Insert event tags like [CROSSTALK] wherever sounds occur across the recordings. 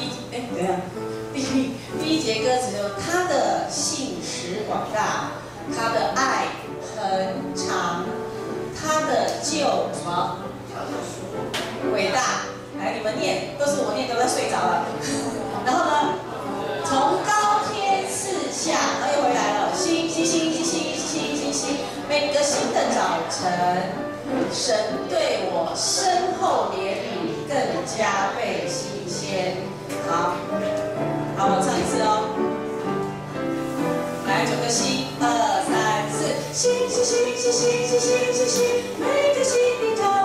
David 九个星，二三四，星星星星星星星星，每天心里头。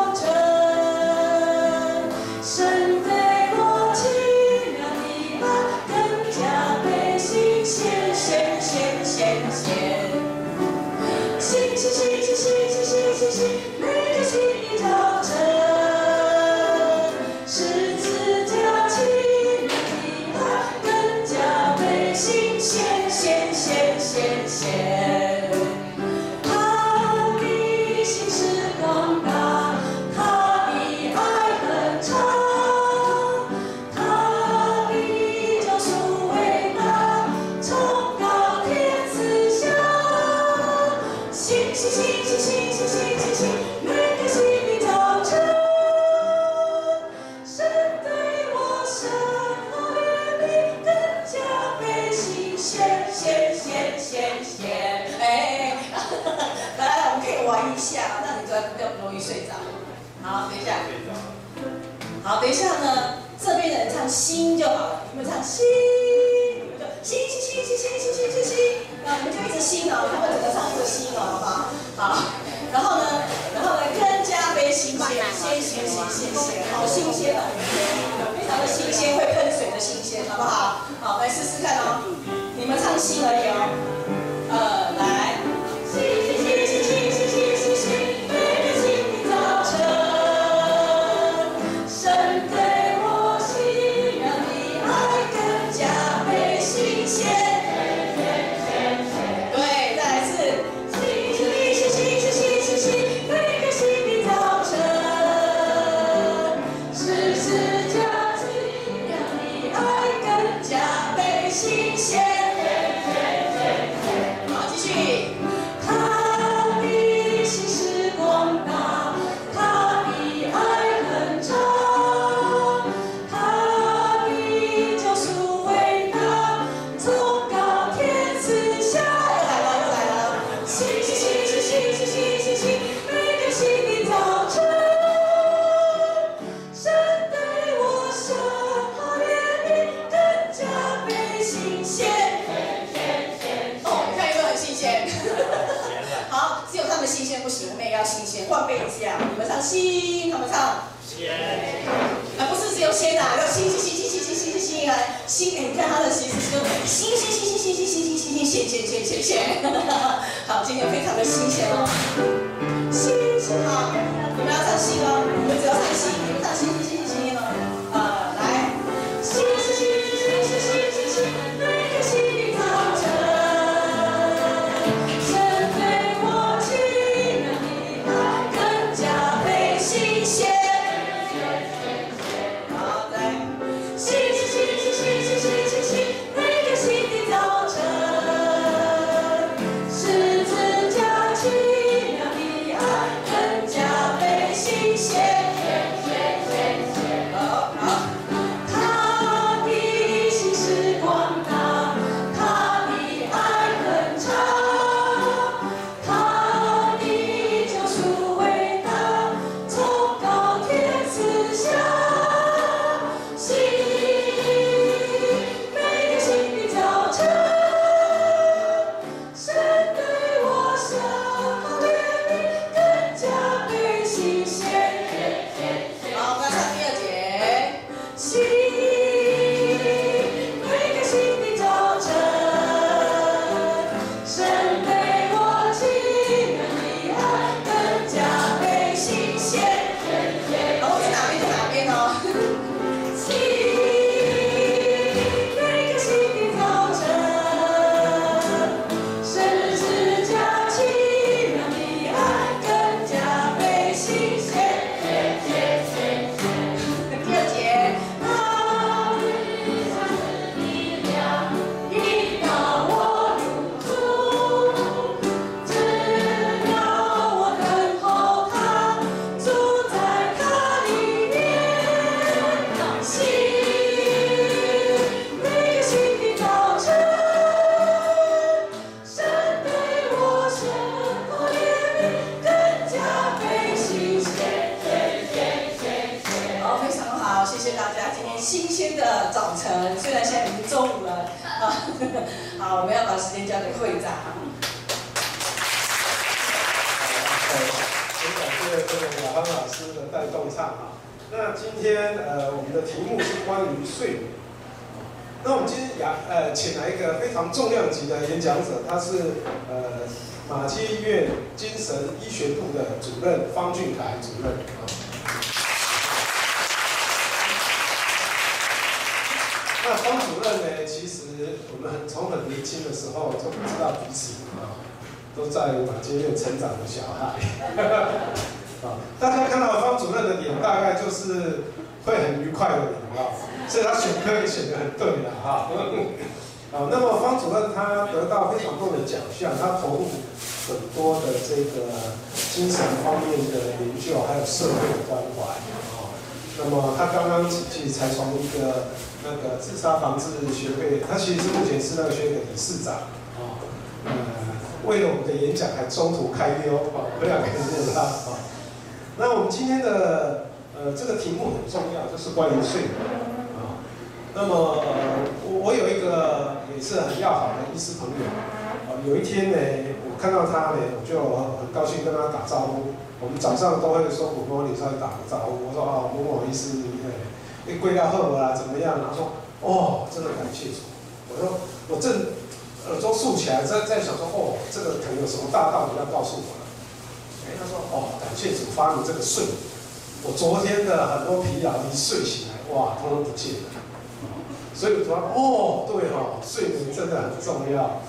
都在马偕医院成长的小孩。[LAUGHS] 啊，大家看到方主任的脸，大概就是会很愉快的脸啊，所以他选科也选得很对的哈。[LAUGHS] 啊，那么方主任他得到非常多的奖项，他投入很多的这个精神方面的研究，还有社会的关怀啊。那么他刚刚其实才从一个那个自杀防治学会，他其实是目前是那个学会的理事长为了我们的演讲还中途开溜啊，非常感谢他啊。那我们今天的呃这个题目很重要，就是关于睡眠啊。那么呃我我有一个也是很要好的医师朋友啊，有一天呢，我看到他呢，我就很高兴跟他打招呼。我们早上都会说古风里稍微打个招呼，我说啊某某医师，哎，你贵到后啊怎么样？他说哦，真的感谢主。我说我正耳朵竖起来，在在想说哦，这个可能有什么大道理要告诉我。他说：“哦，感谢主发明这个睡眠，我昨天的很多疲劳一睡醒来，哇，通通不见了。所以我说，哦，对哈、哦，睡眠真的很重要。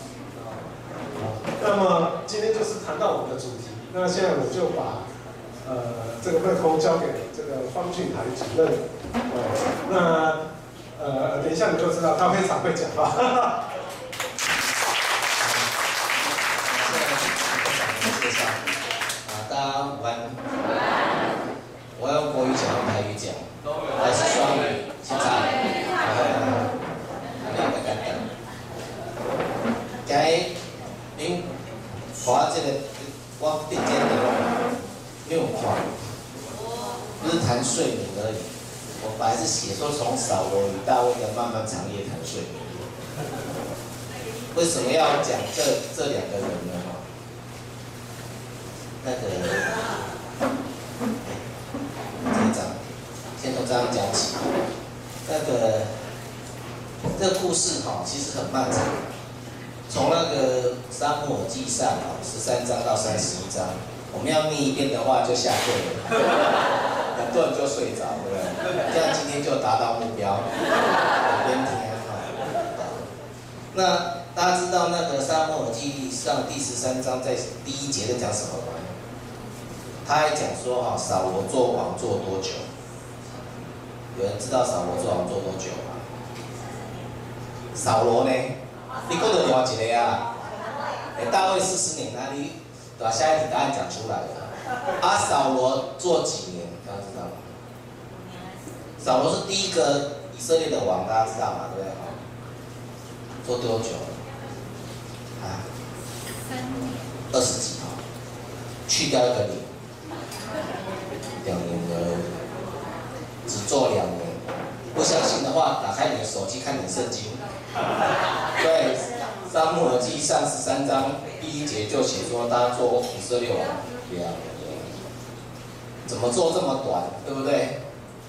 那么今天就是谈到我们的主题，那现在我就把呃这个麦克风交给这个方俊凯主任。哦，那呃等一下你就知道他非常会讲话。”大家玩我要用国语讲，用台语讲，还是双语？现在，两个简单。今日您画这个，我直接的没有画，不是谈睡眠而已。我本来是写说从扫罗与大卫的漫漫长夜谈睡眠。为什么要讲这这两个人呢？那个。先从这样讲起，那个这个故事哈，其实很漫长。从那个撒母耳记上啊，十三章到三十一章，我们要念一遍的话就下课了，很多人就睡着，了？这样今天就达到目标。边听哈。那大家知道那个撒母耳记上第十三章在第一节在讲什么吗？他还讲说哈，扫罗做王做多久？有人知道扫罗做王做多久吗？扫罗呢？你讲的另外一个啊？哎，大卫四十年，那你把下一题答案讲出来了。啊，扫罗做几年？大家知道吗？扫罗是第一个以色列的王，大家知道吗？对不对？做多久？啊？三年。二十几号，去掉一个零，两年的。只做两年，不相信的话，打开你的手机看你的圣经。对，撒母耳记上十三章第一节就写说，大家做以色列王两年，怎么做这么短，对不对？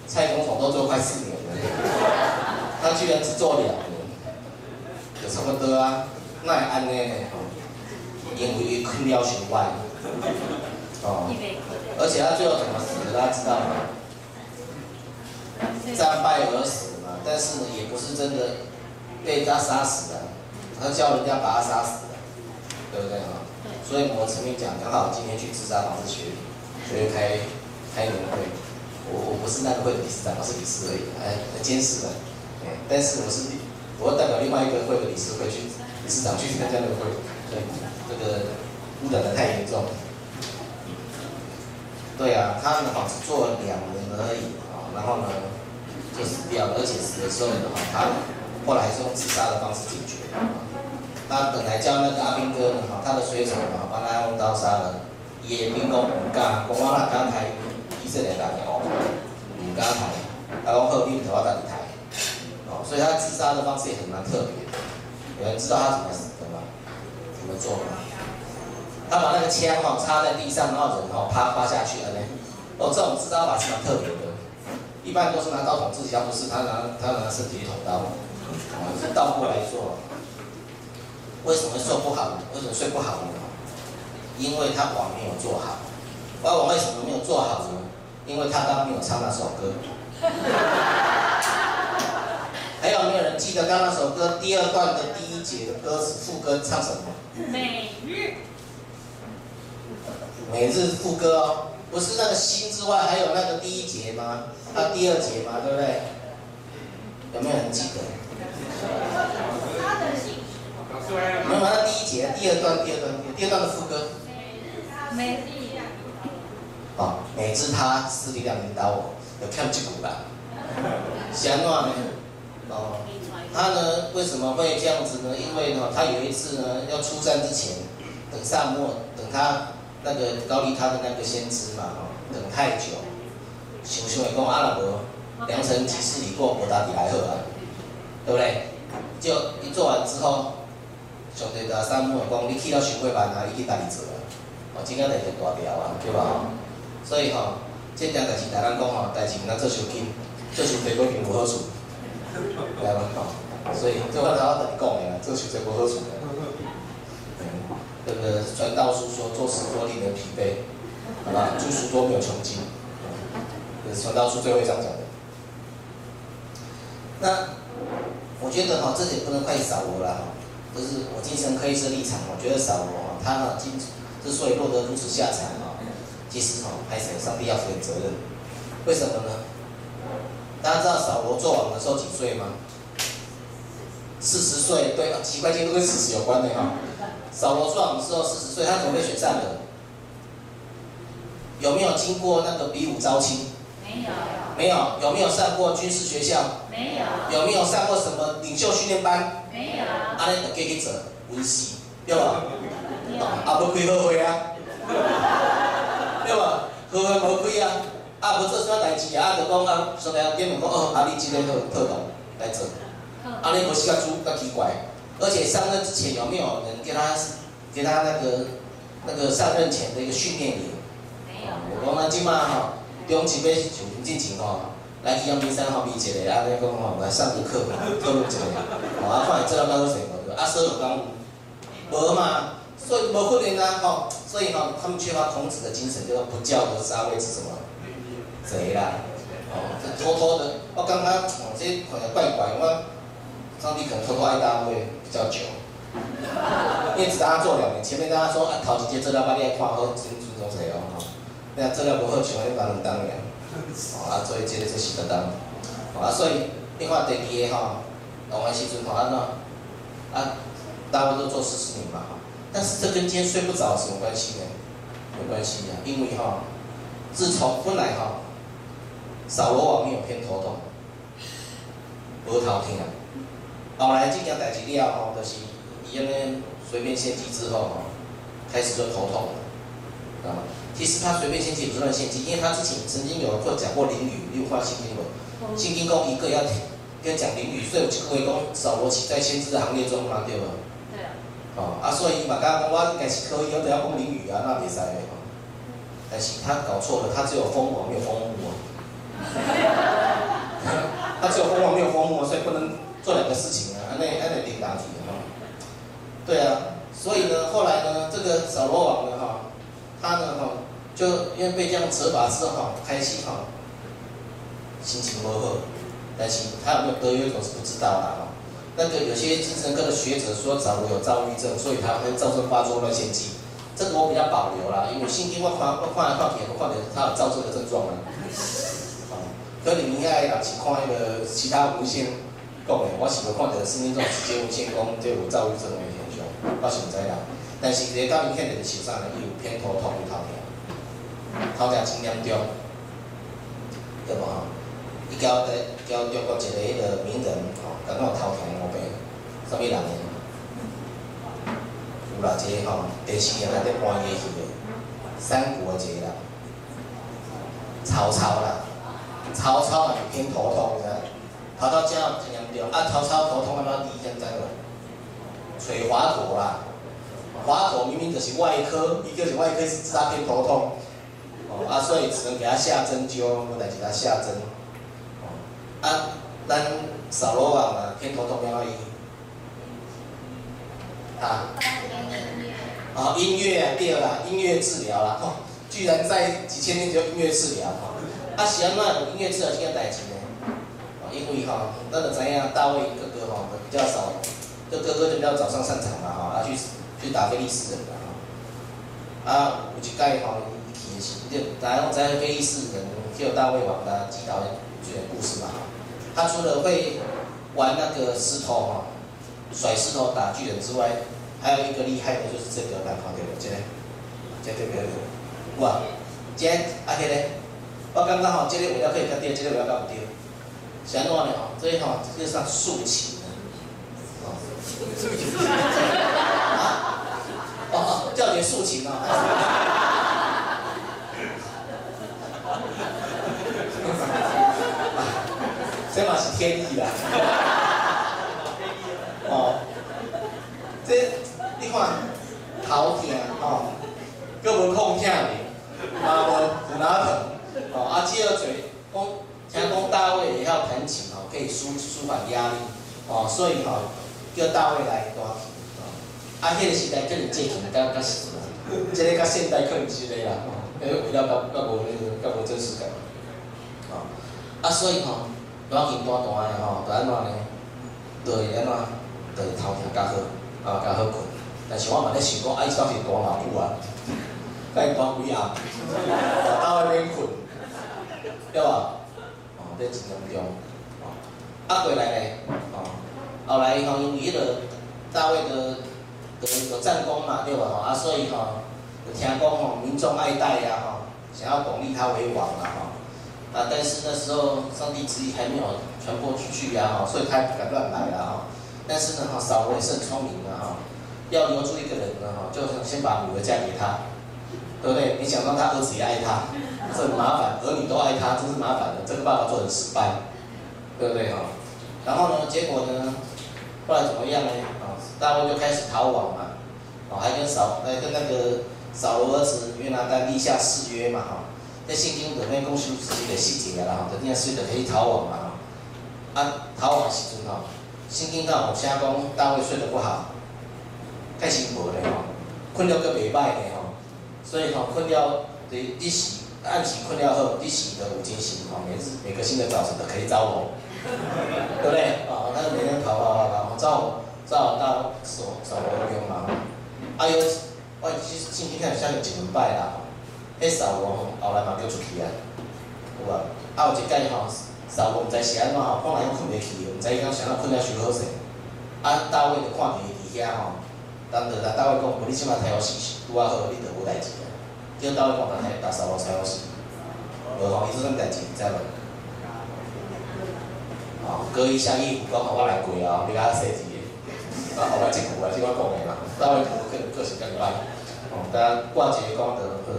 蔡总统都做快四年了，他居然只做两年，有什么的啊？那也安呢？因为困了循环，哦，而且他最后怎么死的，大家知道吗？战败而死嘛，但是呢，也不是真的被他杀死的，他叫人家把他杀死的，对不对啊？所以我曾经讲，刚好今天去自杀防治学会，所以开开年会，我我不是那个会的理事长，我是理事而已，哎，监事的，哎，但是我是我要代表另外一个会的理事会去理事长去参加那个会，所以这个污染的太严重。对啊，他的房子做了两年而已啊，然后呢？就死掉了，而且死的时候呢，哈，他后来是用自杀的方式解决。的。他本来叫那个阿兵哥呢，哈，他的随从嘛，帮他用刀杀了。野兵讲唔敢，讲我那刚抬以色列人哦，唔敢抬。他讲好，你唔头我带你抬。所以他自杀的方式也很蛮特别的。有人知道他怎么死的吗？怎么做吗？他把那个枪哈插在地上，然后人哈趴趴下去了呢。哦，这种自杀法是蛮特别的。一般都是拿刀捅自己，要不是他拿他拿身体捅刀，是倒过来做。为什么睡不好？为什么睡不好呢？因为他网没有做好。网为什么没有做好呢？因为他刚刚没有唱那首歌。还有没有人记得刚刚那首歌第二段的第一节的歌词副歌唱什么？每日。每日副歌哦，不是那个心之外，还有那个第一节吗？还有第二节吗？对不对？有没有人记得？他的姓。没有，那第一节、第二段、第二段、第二段的副歌。每日。哦，每日他是力量引导我，有看这股吧？是安怎呢？哦，他呢为什么会这样子呢？因为呢，他有一次呢要出战之前，等萨默等他那个高利他的那个先知嘛，哦，等太久，想想会讲阿拉伯良辰吉时已过，不打底来好啊，对不对？就一做完之后，上帝甲萨摩讲，你去到巡回班啊，你去哪里做啊？哦，今天来就大条啊，对吧？所以吼，这件代志，大家讲吼，代志毋通做伤紧，做伤济过无好处，知无吼？所以这话头我同你讲的啦，做伤济无好处的。这个传道书说，做事多令人疲惫，好吧？做事多没有穷尽，这是传道书最后一章讲的。那我觉得哈，这也不能怪扫罗了哈，就是我精神科医师立场，我觉得扫罗哈，他呢，今之所以落得如此下场哈。其实哈，还是上帝要负责任。为什么呢？大家知道扫罗做王的时候几岁吗？四十岁，对，奇怪，今天都跟四十有关的哈。扫罗做王的时候四十岁，他怎么被选上的？有没有经过那个比武招亲？没有。没有。有没有上过军事学校？没有。有没有上过什么领袖训练班？没有。阿那个给给者温习，对吧？没有。阿不开好会啊。对吧？好会无开啊！啊，无做啥代志啊，就讲啊，上来见面讲哦，啊，你今天特特懂来做，阿，你无时间煮，较奇怪。而且上任之前有没有人给他给他那个那个上任前的一个训练营？没有。我讲啊，今嘛吼，中级要上平进前吼，来去阳明山吼，比一个，啊，你讲吼来上个课，讨论一下，吼，啊，看伊做了哪个成果，啊，所有讲无嘛。所以无可能啊，吼！所以吼，他们缺乏孔子的精神，叫做不教而杀，谓之什么？贼啦！哦，这偷偷的，我刚刚哦，这可能怪怪，我上帝可能偷偷爱大卫比较久，因为只让他做两年，前面跟他说啊，头一节资料把你看好，尊尊重谁哦？那资料不好，像你把人当两，哦啊，所以这个就是得当，啊，所以你看第二个吼，王的时阵吼安怎？啊，大卫都做四十年嘛，但是这跟今天睡不着有什么关系呢？没关系呀，因为哈，自从本来哈，扫罗王没有偏头痛，额头痛，后来这件代志了后，就是伊安尼随便献祭之后吼，开始就头痛了，知道吗？其实他随便献祭不算献祭，因为他之前曾经有做讲过淋雨，六花圣经文，圣经讲一个要要讲淋雨，所以有几个会讲扫罗起在先知的行列中嘛，对吧？哦，啊，所以伊嘛刚刚讲我应该是可以，我都要讲淋雨啊，那袂使的吼。但是他搞错了，他只有封王没有封墓啊。[LAUGHS] 他只有封王没有封墓，所以不能做两个事情啊，安尼安尼顶大体的哈。对啊，所以呢，后来呢，这个扫罗王呢哈，他呢哈，就因为被这样责罚之后，开始哈，心情不好，但是他有没有得忧我是不知道的。那个有些精神科的学者说，扫罗有躁郁症，所以他会造成发作乱献祭。这个我比较保留啦，因为圣经我看我看来看去，我看到他有躁症的症状嘛。哦，可你们爱若是看那个其他文献讲的，我是无看到圣经中直接文献讲就有躁郁症的现象，我是唔知啦。但是这个较明显的是手上呢，伊有偏头痛、头痛，头痛真严重，对无吼？伊交在交中国一个迄个名人吼。刚刚有头痛毛病，什么人？有啦，一个吼，电视里面在播一个三国的一个人，曹操啦，曹操嘛偏头痛，你知道？跑到家很啊，头超头痛，啊，妈第一天知无？找华佗啦，华佗明明就是外科，伊就是外科是治他偏头痛，哦，啊，所以只能给他下针灸，无代志他下针，啊，咱扫罗王啊，偏头痛要医，啊，啊，音乐啊，对啦，音乐治疗啦，哦，居然在几千年就音乐治疗，哦，啊，是安怎音乐治疗这件代志？因为哈，咱就知影大卫哥哥哈比较少，这哥哥就比较早上战场嘛哈，啊去去打菲利斯人嘛哈，啊有一届哈，伊去的时，就大家拢知影非利士人叫大卫王啦，击倒这个故事嘛哈。他除了会玩那个石头哈，甩石头打巨人之外，还有一个厉害的就是这个，来看到无？这个，这个这个，哇，这啊迄个，我感觉吼，这个为了可以较对，这个为了较不对。想安怎呢？吼，这一套就算竖琴的，哦，竖琴，啊，哦，叫你竖琴啊，这嘛是天意啦，哦，这你看，头痛哦，胳膊痛痛的，嘛无哪疼，哦，啊，只要嘴讲。听讲大卫也要弹琴哦，可以舒舒缓压力哦，所以哈叫大卫来弹琴哦。啊，迄个时代可能借琴较较实啦，这个较现代可能之类啦，因为为了较较无那个较无真实感。哦，啊，所以吼，弹琴弹弹的吼，就安怎呢？就会安怎？就会头痛较好，啊，较好困。但是我嘛咧想讲，啊，伊到底弹偌久啊？甲伊弹几暗？大卫免困，对吧？这真严重，哦，啊，过来嘞，哦，后来吼，因为迄个大卫的的的战功嘛，对吧？吼，啊，所以吼，有听讲吼，民众爱戴呀，吼，想要巩立他为王啦，吼，啊，但是那时候上帝旨意还没有传播出去呀，吼，所以他也不敢乱来了，哈。但是呢，哈，扫罗也是很聪明的，哈，要留住一个人呢，哈，就先把女儿嫁给他，对不对？没想到他儿子也爱他。这很麻烦，儿女都爱他，真是麻烦的。这个爸爸做得很失败，对不对哈？然后呢，结果呢，后来怎么样呢？啊，大卫就开始逃亡嘛，哦，还跟扫，还跟那个扫罗儿子约拿单立下誓约嘛，哈。在圣经里面供述自己的细节啦，哈，等下是的可以逃亡嘛，哈。啊，逃亡时阵哈，圣经上有写讲大卫睡得不好，太辛苦了哈，困了个礼拜的哈，所以哈，困了的一时。暗时困了后，一醒的五惊醒，哈，每日每个新的早晨都可以找我，[LAUGHS] 对不对？啊，他每天跑跑跑跑，招招到扫扫罗用嘛。啊有，我其实今天下个几礼拜啦，迄扫罗后来嘛叫出去啊，有无？啊有一届吼，扫罗毋知是安怎吼，看来困袂去，毋知伊讲啥物困了伤好势。啊，大卫就看见伊伫遐吼，当着大卫讲，无你即马太好死，拄啊好，你着无代志。叫大卫讲，他才打扫罗才好死，无吼，伊做啥代志，知无？哦，割一下衣服，讲我来跪啊，你甲我设计的，啊，后来这句话是我讲的啦，大卫个个个性较歹，哦，大家挂节讲得很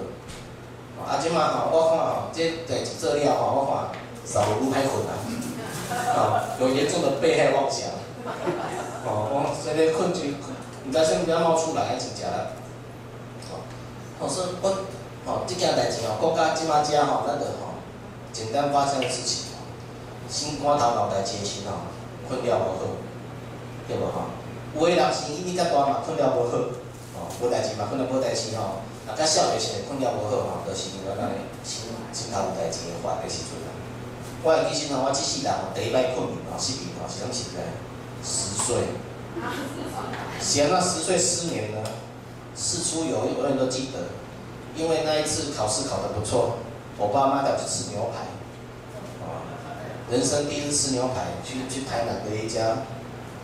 好，啊，即马吼，我看吼，这代志做了吼，我看扫罗愈歹困啊，哦，有严重的被害妄想，哦，我这个困就，毋知啥物要冒出来，还真正啦。哦，说我哦，这件代志哦，国家即马遮吼，咱着吼，简单发生的事情吼，心肝头脑袋齐心吼，困了无好，对无吼？有诶人是伊较大嘛，困了无好，哦，无代志嘛，困了无代志吼，啊，较少的是困了无好吼，着是因为咱诶心心头有代志会烦的时阵啊。我会记得吼，我即世人吼，第一摆困眠吼，失眠吼，是啥时阵？十岁，是安怎十岁失眠呢？事出有因，永远都记得，因为那一次考试考得不错，我爸妈带我去吃牛排，啊，人生第一次吃牛排，去去台南的一家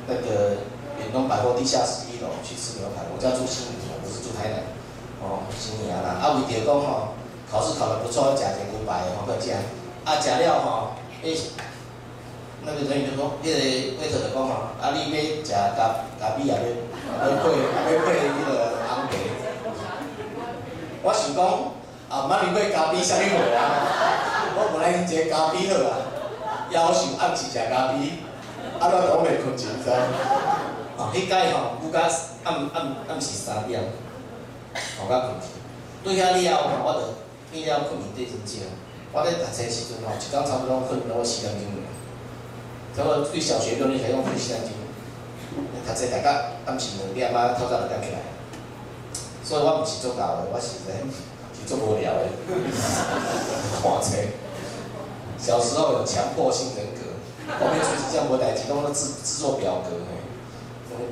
那个远东百货地下室一楼去吃牛排，我家住新营，不是住台南，哦，新营啊，啊，为着讲吼，考试考得不错，要食一个牛排，好个食，啊，食了吼，诶，那个人员就讲，迄个外头就讲吼，啊，你要食咖咖比啊，[LAUGHS] 要要配要配迄个。我想讲，啊，妈咪买咖啡啥物货啊？我本来是一个咖啡好啊，要求暗时食咖啡，啊，咱都未困真早。啊，迄摆吼，愈加暗暗暗时三点，吼甲困去。对遐了后吼，我着变了困眠底真少。我咧读册时阵吼，一工差不多困到我四点钟尔。差不对小学六年级拢睡四点钟。读册大概暗时两点啊，透早就起来。所以我毋是做教的，我是咧是做无聊的。看册。小时候有强迫性人格，后面出几项无代志，拢咧制制作表格。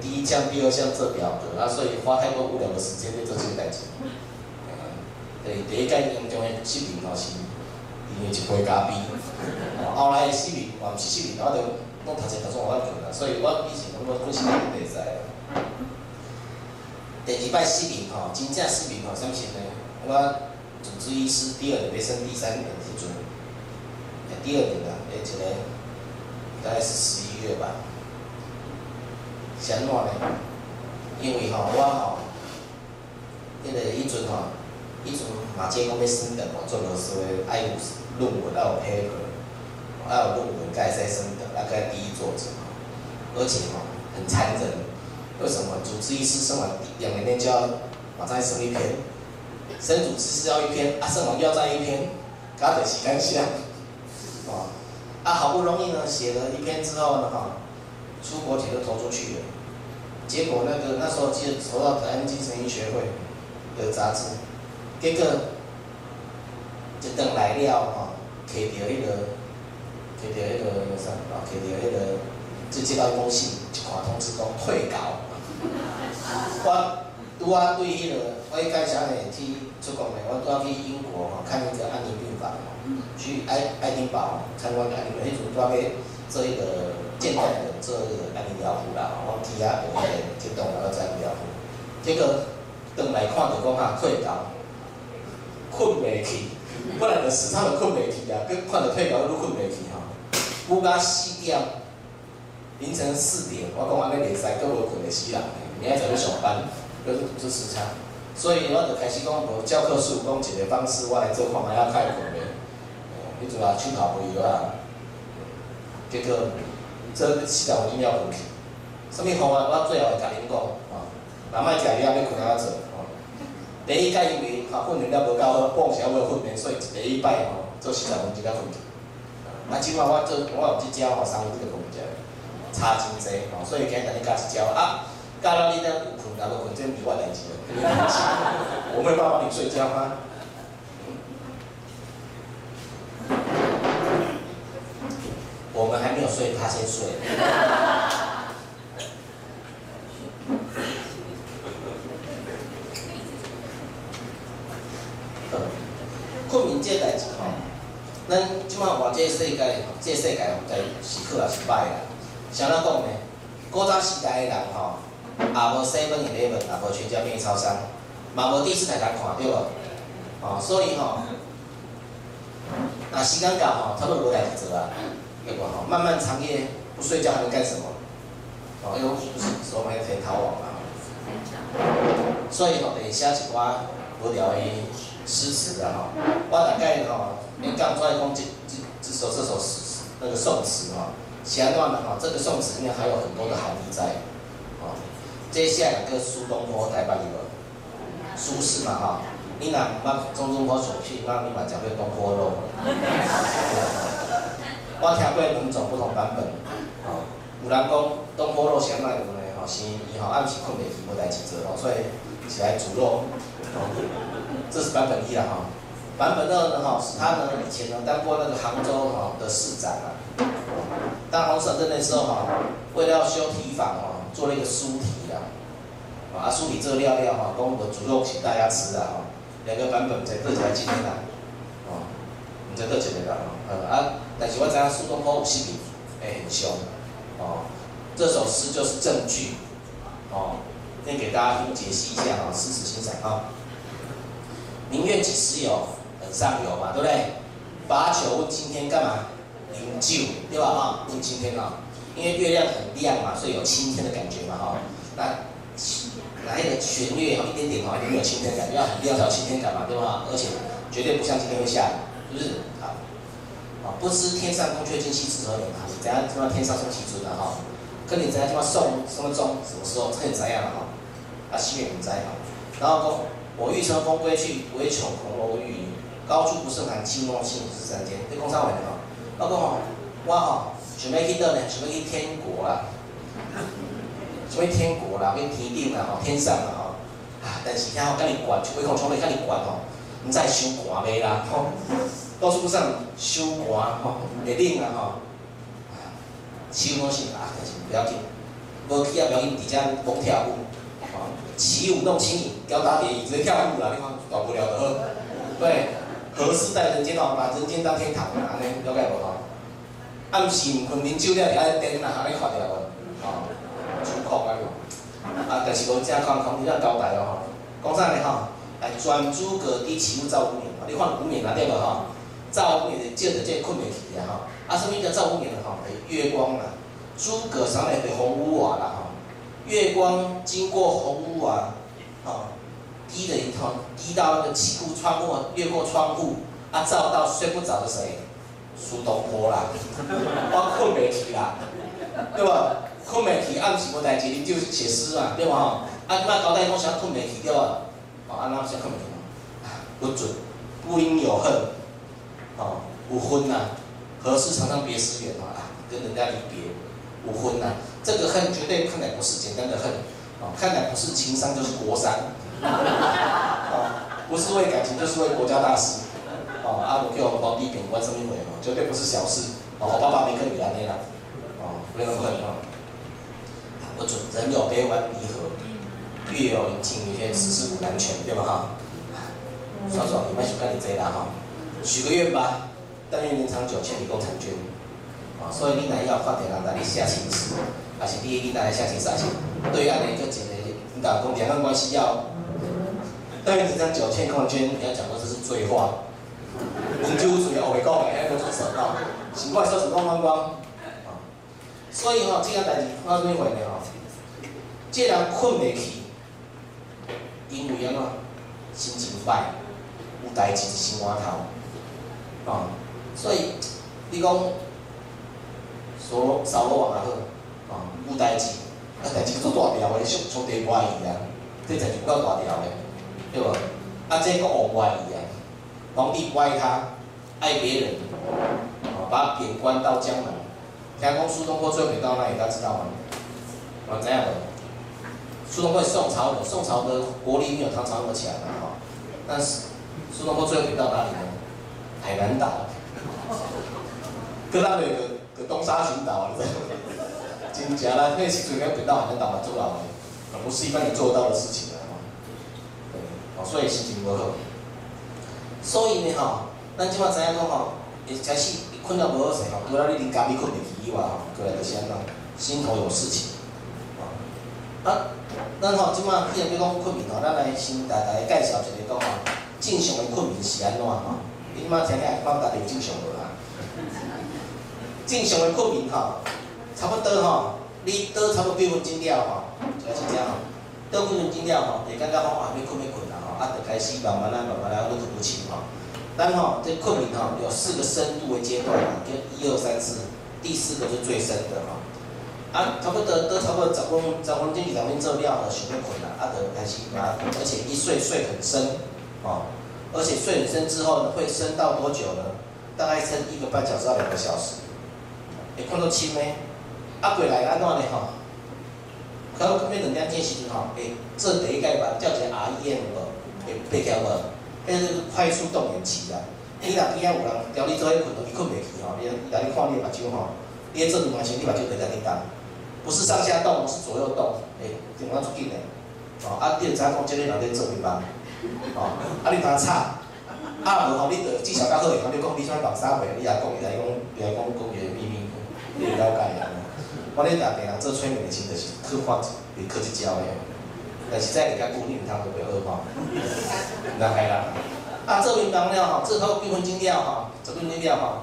第一项、第二项做表格，啊，所以花太多无聊的时间在做这个代志。对，第一届严重的失眠吼是因为一杯咖啡，后来的失眠，嘛毋是失眠，我着弄读册读做无法困啦，所以我以前拢拢困时间袂使啊。第二摆失眠吼，真正失眠吼，啥物事呢？我主治医师第二年要升第三年时阵，第二年啦，诶，一个大概是十一月吧。是安怎呢？因为吼，我吼，迄个迄阵吼，迄阵马偕公要升等吼，做老师诶爱有论文，爱有 paper，爱有论文，才会使升等，啊，该第一作者，而且吼很残忍。为什么？主治医师升完两年内就要马上升一篇，升主治师要一篇，啊，升完又要再一篇，搞得时间上，哦，啊，好不容易呢写了一篇之后呢，哈。出国帖都投出去了，结果那个那时候记得投到台湾精神医学会的杂志，结果就等来了哈，摕到迄个，摕到迄个啥啊，摕到迄个，就接到一封信，一看通知讲退稿。我拄啊对迄个，我一开始呢去出国呢，我拄啊去英国吼看一个安宁病房，去爱爱丁堡参观安宁迄阵拄啊去做一个现代的。做一个安宁疗护啦，我去遐学个激动，然后再疗护。结果转来看着讲啊退稿，困袂去，本来就时常就困袂去啊，佮看到退稿都困袂去吼。不甲四点，凌晨四点，我讲安尼袂使，佫无困会死人，明仔载要上班，又是读书时差，所以我就开始讲无教科书讲一个方式，我来做看觅遐快困的。迄阵啊，去跑步药啊，结果。这起到我硬要困去，什么方法？我最后甲恁讲，吼，若莫食药要困哪做，吼。第一摆因为吼训练了无够好，半时还无训练，所以第一摆吼做四十分钟才困去。啊，即摆我做我有一招吼，三分钟就困去，差真济吼，所以今日甲你教一招啊，教了你了有困，若无困，这毋是我代志了，我没有办法你睡觉吗？我们还没有睡，他先睡。困眠这代志吼，咱即马话这个世界，这世界在是好也是歹啦。啥人讲呢？古早时代的人吼，也无 Seven Eleven，也无全家便利超商，嘛无电视台通看，对无？哦，所以吼，那时间到吼，差不多无代志做啊。结果哈，漫漫长夜不睡觉还能干什么？哦，又不是说买天逃亡嘛。所以吼，会写一寡无聊的诗词啊吼，我大概吼，你刚出来讲这这这首这首诗那个宋词吼，前段的哈，这个宋词里面还有很多的含义在。哦，接下来个苏东坡台版里头，苏轼嘛哈，你若毋捌钟东坡手记，那你嘛讲会东坡肉。[LAUGHS] 我听过两种不同版本，吼，有人讲东坡肉先卖有呢，吼，是伊吼暗时困袂去，无代志做吼，所以起来煮肉，这是版本一啦，哈。版本二呢，哈，是他呢以前呢当过那个杭州哈的市长啊，当杭州市长那时候吼，为了要修堤防吼，做了一个疏堤啊，啊疏堤这个料料吼，讲我煮肉请大家吃啊，两个版本在各家今天啦，哦，你在各家的啦，呃啊。但是我知苏东坡有失眠，哎，很凶，哦，这首诗就是证据，哦，先给大家听解析一下哈，诗词欣赏啊。明月几时有？很上游嘛，对不对？把酒问青天干嘛？饮酒，对吧？哈，问青天啊，因为月亮很亮嘛，所以有青天的感觉嘛，哈。那来一个弦月哈，一点点哈，就没有青天感觉，要很亮才有青天感嘛，对吧？而且绝对不像今天会下雨，是不是？好。啊，不知天上宫阙今夕是何年啊？怎样？怎样天上升起尊了哈？跟你怎样？怎样送什么钟？什么时候？这你怎样了哈？啊，西元五灾哈。然后，我欲乘风归去，唯恐红楼玉宇，高处不胜寒，寂寞幸福是三千。这工商委的哈。老公哈，我吼准备去到呢，准备去天国啦。准备天国啦，跟天顶啦，吼，天上啦，吼。啊，但是遐吼，跟你管，唯恐冲的跟你管吼，唔知伤寒未啦，吼。高处不胜伤寒吼，会冷啊，吼。起舞是啊，但是不要紧，无去也，不要紧，伫遮讲跳舞，啊，起舞弄轻盈，吊打点椅直接跳舞啦，你看大不了的呵。对，何时在人间哦，把人间当天堂啊，安尼了解无吼？暗时毋困啉酒了，伫遐电啦，安尼看着无？啊，出酷啊个，啊，但是无正康康，你要交代哦吼，讲啥呢吼？来转诸葛棣起舞照五年，你看五年啦对无吼？照五年的借着这困袂去啊吼。啊，什么叫照五年的吼？月光啊，诸葛上面的红屋瓦啦哈，月光经过红屋瓦，啊，滴的一通，滴到那个起屋窗户，越过窗户，啊，照到睡不着的谁？苏东坡啦，我困袂去啦，对吧？困袂去，暗时无代志，你就写诗嘛，对吧？啊，你莫交代讲啥困袂去对吧？啊，那啥困袂去？不准，不应有恨，哦，无分呐，何事常常别时圆啊？跟人家离别，无婚呐，这个恨绝对看来不是简单的恨，啊，看来不是情伤就是国伤，啊，[LAUGHS] 不是为感情就是为国家大事，啊，阿鲁叫皇帝贬官什么鬼嘛，绝对不是小事，啊，我爸爸没跟你聊天啦，啊，不要那么恨啊，不准，人有悲欢离合，月有阴晴圆缺，世事古难全，对吧？哈？爽爽，你们去看你这啦哈，许个愿吧，但愿年长久，千里共婵娟。啊所以你若要发电人来你写情诗，还是你你来写情诗，还是？对岸的一个姐妹，你讲讲两岸关系要，但愿这张九千空间，你要讲的这是醉话，饮酒醉后会讲的，还要做手道，奇怪说什么光光啊，所以吼，这个代志发生咩话呢？吼，这人困袂去，因为安怎心情坏，有代志心肝头，啊，所以你讲。说少罗王啊好，啊，有代志，啊代志做大条的，上上帝欢喜啊，这才是够大条的，对不？啊，这个王欢喜啊，皇帝不爱他，爱别人，啊，把贬官到江南。听讲苏东坡最后贬到哪里？大家知道吗？啊，怎样的？苏东坡是宋朝的，宋朝的国力没有唐朝那么强的哈，但是苏东坡最后贬到哪里呢？海南岛。各大的有个。东沙群岛，你知道吗？真假啦，那时阵要贬到海南岛来做老的，不是一般人做得到的事情所以心情无好。所以呢，吼，咱即马知影讲吼，一开始困到无好势吼，除了你啉咖啡困袂去以外吼，过来就是安怎，心头有事情。啊，咱吼即马既然要讲困眠吼，咱来先大概介绍一下讲吼，正常的困眠是安怎吼？你即马听听，帮大家有正常无啦？正常的困眠吼，差不多吼，你倒差不多几分钟了吼，就是这样吼，倒几分钟了吼，会感觉讲啊，要困要困啊，就开始慢慢来慢慢来，都吐不清哈。但哈，这困眠吼有四个深度的阶段哈，就一二三四，第四个是最深的哈。啊，差不多都差不多十分十分钟以上面做了，就想要困啦，啊，就开始啊，而且一睡睡很深，吼，而且睡很深之后呢，会深到多久呢？大概深一个半小时到两个小时。会困到深的，啊，过来安怎呢吼？可能要两点钟时阵吼，会做第一阶段，叫一个 REM 无？会爬起无？迄是快速动眼期啦。你若边仔有人调你做迄困，伊困袂去吼，伊来你看你目睭吼，你做两万下，你目睭会在你动，不是上下动，是左右动，诶，电话出紧嘞。哦，啊，你着知影讲，即个人在做咩梦？哦，啊，你当吵，啊无吼，你着至少较好诶，讲你讲你啥梦啥货，你也讲伊来讲，伊来讲讲伊诶秘密。你了解啊？我咧打电人做催眠的时阵，就是去发，去去去教的。但是在人家鼓励他会不会恶化？[LAUGHS] 那开啦。啊，做眠梦了吼，做好几分钟了吼，十分钟了吼，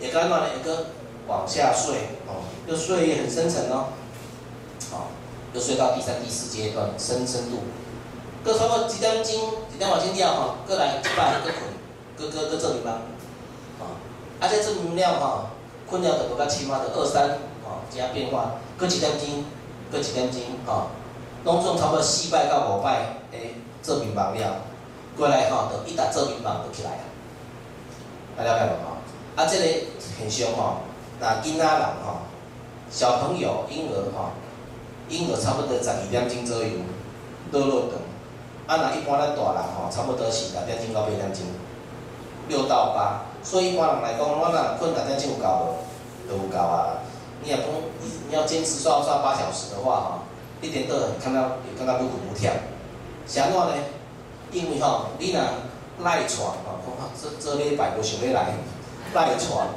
也该慢一个往下睡哦，又睡也很深沉哦，好，又睡到第三、第四阶段深深度，各差不多几点钟，几点往前掉吼，各来一百个困，各各各做眠梦，啊。啊，这证明了吼，困了就无甲深啊，就二三吼，加变化，搁一点钟，搁一点钟吼，拢总差不多四摆到五摆诶，做眠梦了，过来吼，就一旦做眠梦就起来啊，大家了解无吼？啊，这个现象吼，若囡仔人吼，小朋友婴儿吼，婴儿差不多十二点钟左右落落长，啊，若一般咱大人吼，差不多是六点钟到八点钟，六到八。所以一般人来讲，我若困两点钟有够无？有够啊！你若讲你要坚持刷刷八小时的话，吼，一点都看到感觉不苦不忝。是安怎呢？因为吼，你若赖床吼，讲这这礼拜无想要来赖床，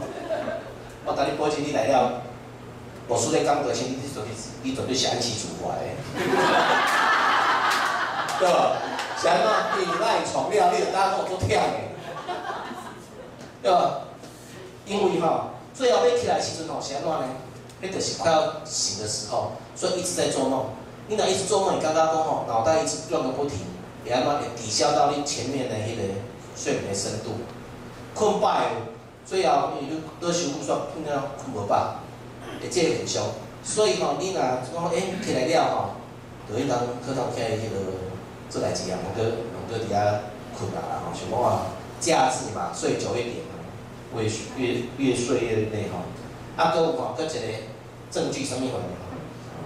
我等你保证你来了，我输咧讲多钱，你准备你绝对是按时出发的，对吧？是安怎？你赖床了，你就当我做忝的。对吧？因为哈，最后要起来时阵吼，是安怎呢？那就是快要醒的时候，所以一直在做梦。你若一直做梦，你刚刚讲吼，脑袋一直转个不停，会安怎会抵消到你前面的迄个睡眠的深度。困饱，最后你就多休不说，困了困无饱，会这个现象。所以吼，你若讲诶起来了吼，就应当课堂开迄个做代志啊，毋过毋过伫遐困啊，吼，想讲啊，假日嘛，睡久一点。越越越睡越累吼，啊，搁有吼，搁一个证据，啥物？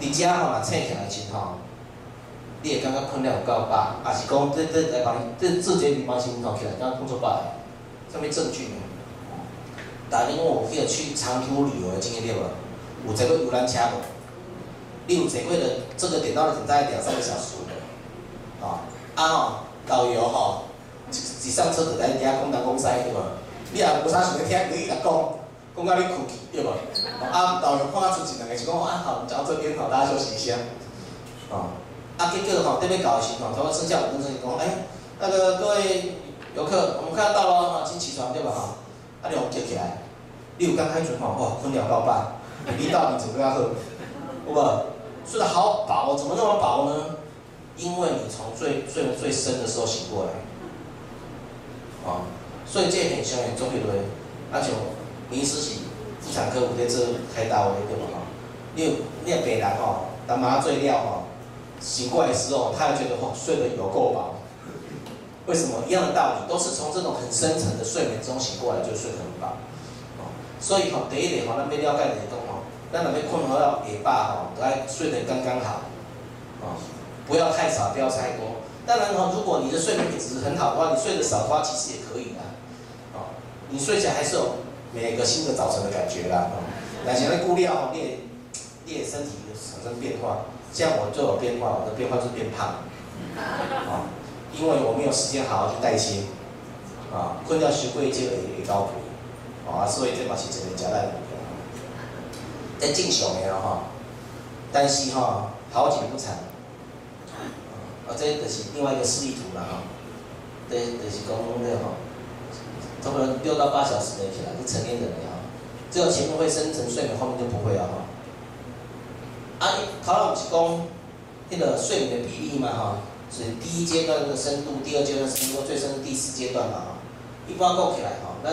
伫遮吼，若醒起来时吼，你会感觉困了有够饱，也是讲这这来帮这这节你帮心吼起来，刚工作饱，啥物证据呢？大家有去去长途旅游的经验对无？有坐过游览车无？你有坐过的，这个点到的点在两三个小时的，啊，啊吼，导游吼，一一上车就在底下讲东讲西对无？你也无啥想要听，你来讲，讲到你困去，对无？[LAUGHS] 啊，导游看出一两个是讲啊，好，讲到这边吼，大家休息一下。哦，啊，结果吼，这边搞的时候，差不多剩下五分钟，讲，哎，那个各位游客，我们快要到了，哈，请起床，对吧？哈，啊，你互叫起来，你有刚开始吼，哇，困了到饱，你到底怎么样好？[LAUGHS] 有无？睡得好饱，怎么那么饱呢？因为你从最睡最深的时候醒过来，啊。所以这现象也做许多，啊像林临时是妇产科有在做开刀的对吧？你有你病人吼，打麻醉药吼，醒过来的时候，他也觉得吼睡得有够饱。为什么？一样的道理，都是从这种很深层的睡眠中醒过来，就睡得很饱。哦，所以吼第一点吼，咱要了解的是讲吼，咱若要困好了也罢吼，都爱睡得刚刚好。哦，不要太少，不要太多。当然吼，如果你的睡眠品质很好的话，你睡得少的话，其实也可以的。你睡起来还是有每个新的早晨的感觉啦，那现在顾虑哦，练练身体产生变化，这样我就有变化，我的变化就是变胖，啊，因为我没有时间好好去代谢，啊，困觉学会就会会高肥，啊，所以这把是一个交代目标，在正常哈，但是哈好景不长，啊，这就是另外一个示意图了哈，这就是讲的哈。差不多六到八小时没起来是成年人的哈，只有前面会深层睡眠，后面就不会了哈。啊，头头是讲那个睡眠的比例嘛哈，是第一阶段的深度，第二阶段深度，最深是第四阶段嘛哈。一般够起来哈，那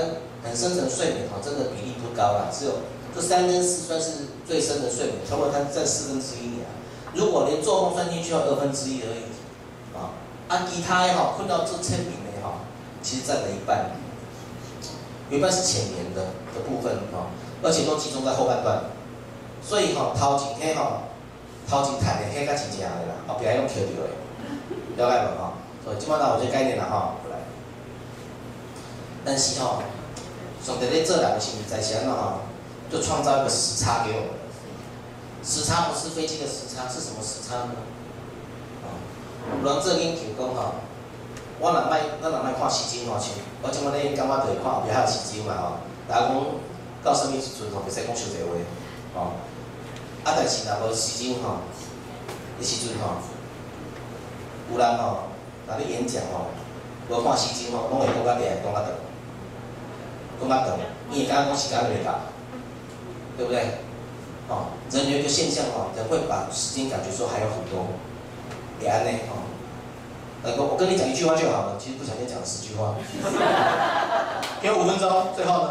很深层睡眠哈，真的比例不高啦，只有这三跟四算是最深的睡眠，差不多它占四分之一啊。如果连做梦算进去，要二分之一而已啊。啊，其他也好，困到这清明的哈，其实占了一半。有一半是浅眠的的部分哈，而且都集中在后半段，所以哈头前天哈头前谈的天较真正的啦，后边用 Q 掉的，了解无哈？所以基本上有这概念啦哈，来。但是哈，上帝咧做人是在想喏哈，就创造一个时差给我们。时差不是飞机的时差，是什么时差呢？啊，有人做研究讲哈。我若卖，咱若卖看时钟吼，像我即满咧感觉着会看后壁还有时钟嘛吼。大家讲到什物时阵吼，袂使讲伤济话吼。啊，但是若无时钟吼，迄时阵吼，有人吼，若咧演讲吼，无看时钟吼，拢会讲甲厉害，讲甲长，讲甲长，伊会感觉讲时间袂到，对不对？吼，人有一个现象吼，人会把时间感觉说还有很多，会安尼吼。呃，我我跟你讲一句话就好了，其实不小心讲了十句话。[LAUGHS] 给我五分钟，最后呢？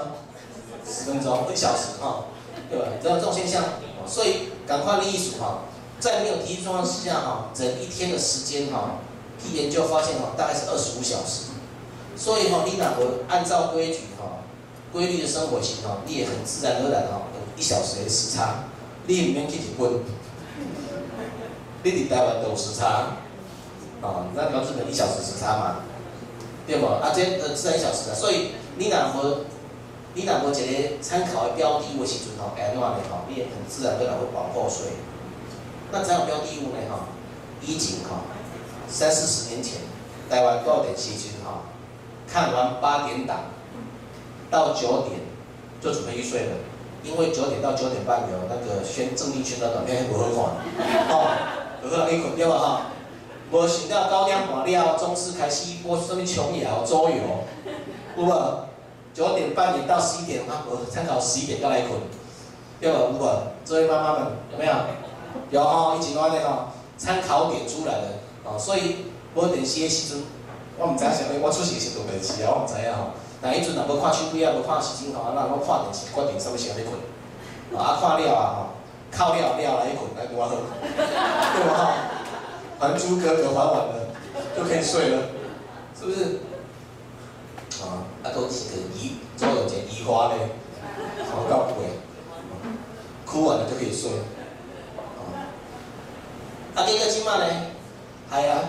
十分钟、一小时哈，对吧？这种现象，所以赶快的意思哈，在没有提议状况之下哈，人一天的时间哈，一研究发现哈，大概是二十五小时。所以哈，你哪会按照规矩哈，规律的生活型哈，你也很自然而然哈，有一小时的时差，你里面去结婚，你伫台湾都有时差，啊，那标准的一小时时差嘛，对不？啊，这呃自然一小时啊，所以你哪会，你哪会一个参考的标的物的时阵吼，安怎呢吼，你也很自然而然会往后睡。那参考标的物呢哈，以前哈，三四十年前，台湾多少点时阵哈？看完八点档，到九点就准备去睡了，因为九点到九点半有那个宣正力宣的短片不会看，哦，有个人可以困掉了哈。无想到九点半了，中视开始播什么琼瑶、周游，有无？九点半点到十一点，啊，我参考十一点再来困，对无？有无？这位妈妈们有没有？有哈，一起话那个参考点出来了，啊，所以播点些时阵。我毋知影啥物，我出席是做电视啊，我毋知影吼。但迄阵若无看手机啊，无看时钟吼，啊，那我看电视决定啥物时阵要困。啊，看了啊吼，靠了了来困，来多好，对无吼？还珠格格还完了，就可以睡了，是不是？啊，啊，都是个移，总有件移花嘞，好到不会，哭完了就可以睡。啊，这个金嘛呢？系啊，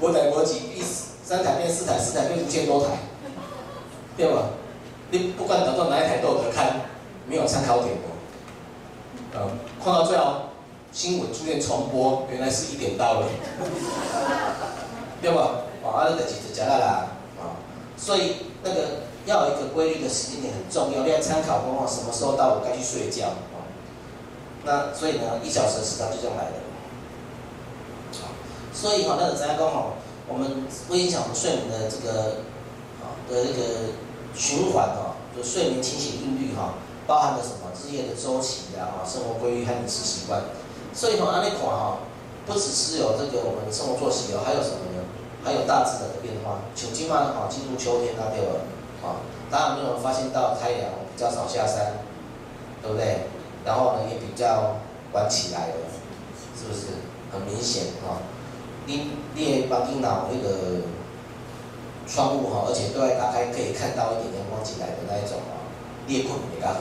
无代无志意思。三台变四台，四台变五千多台，对吧？你不管等到哪一台都有得看，没有参考点的。嗯，看到最后新闻出现重播，原来是一点到了，对吧？啊，那个其实讲到啦，啊，所以那个要有一个规律的时间点很重要，你要参考的话，什么时候到我该去睡觉啊？那所以呢，一小时的时长就这样来的。所以哈，那个咱刚好。我们会影响我们睡眠的这个啊的这个循环哈，就睡眠清醒韵律哈，包含了什么日夜的周期呀哈，生活规律和饮食习惯。所以从安利款哈，不只是有这个我们生活作息哦，还有什么呢？还有大自然的变化。秋季嘛哈，进入秋天那对了啊，大家有没有发现到太阳比较少下山，对不对？然后呢也比较晚起来了，是不是很明显哈？你你的房间脑那个窗户哈，而且对外打开，可以看到一点阳光进来的那一种啊，你也困会较好。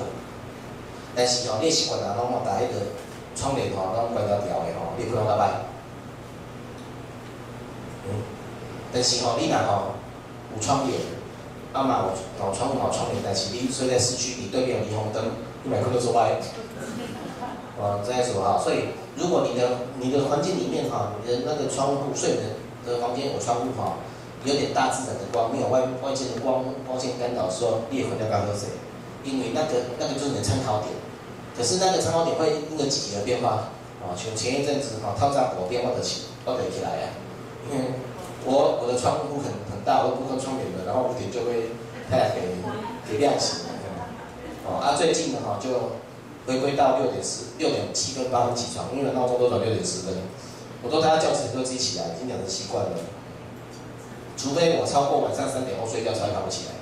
但是哦，你习惯啊，拢嘛打一个窗帘吼，拢关条条的吼，你困较歹。嗯，但是吼，你若吼有窗帘，啊嘛有有窗户有窗帘，但是你睡在市区，你对面有霓虹灯，你咪困到做歹。[LAUGHS] 哦，这样说哈，所以。如果你的你的环境里面哈，你的那个窗户睡眠的房间有窗户哈，有点大自然的光，没有外外界的光光线干扰，说你也困得较好些，因为那个那个就是你的参考点。可是那个参考点会因为季节的变化啊，前前一阵子哈，透早五点我就起，我就起来呀，因为我我的窗户很很大，我不开窗帘的，然后五点就会太阳给给亮起，哦啊，最近的哈就。回归到六点十六点七分八分起床，因为闹钟都转六点十分，我都大家叫醒都自己起来，已经养成习惯了。除非我超过晚上三点后睡觉才会爬不起来。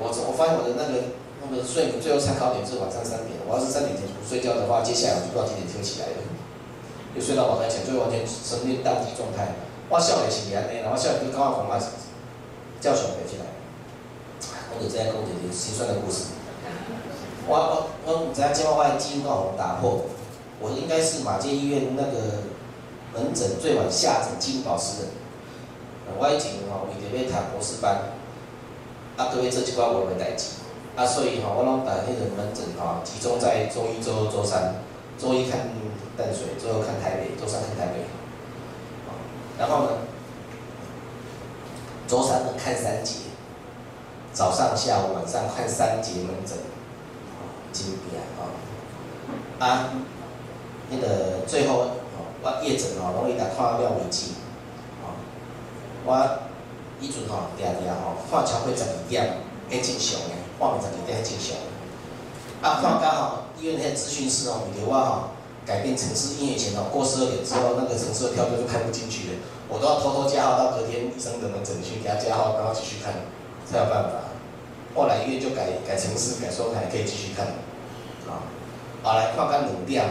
我我发现我的那个那个睡眠最后参考点是晚上三点，我要是三点前不睡觉的话，接下来我就不知道几点就起来了，就睡到宝台前，就完全深陷宕机状态。我笑脸起来，然后笑脸就刚好恐怕叫小孩起来。我就这样讲一个心酸的故事。我我我唔知影，今晚我的记录刚好打破，我应该是马偕医院那个门诊最晚下诊记录保持人。我以前吼为着要读博士班，啊，各位做即寡无谓代志，啊，所以吼我拢把迄个门诊吼集中在周一、周二、周三，周一看淡水，周二看台北，周三看台北。然后呢，周三呢看三节，早上、下午、晚上看三节门诊。经典啊，啊，那个最后哦，我夜诊哦，拢伊来看了为止，哦，我以前吼定定吼看超过十二点，迄正常诶，看十二点迄正常。啊，看刚好医院那些咨询师哦，为着我吼改变城市，因为以前哦过十二点之后，那个城市的票就看不进去了，我都要偷偷加号到隔天医生的门诊去给他加号，然后继续看，才有办法。后来医院就改改城市，改说还可以继续看，啊，后来看看两点，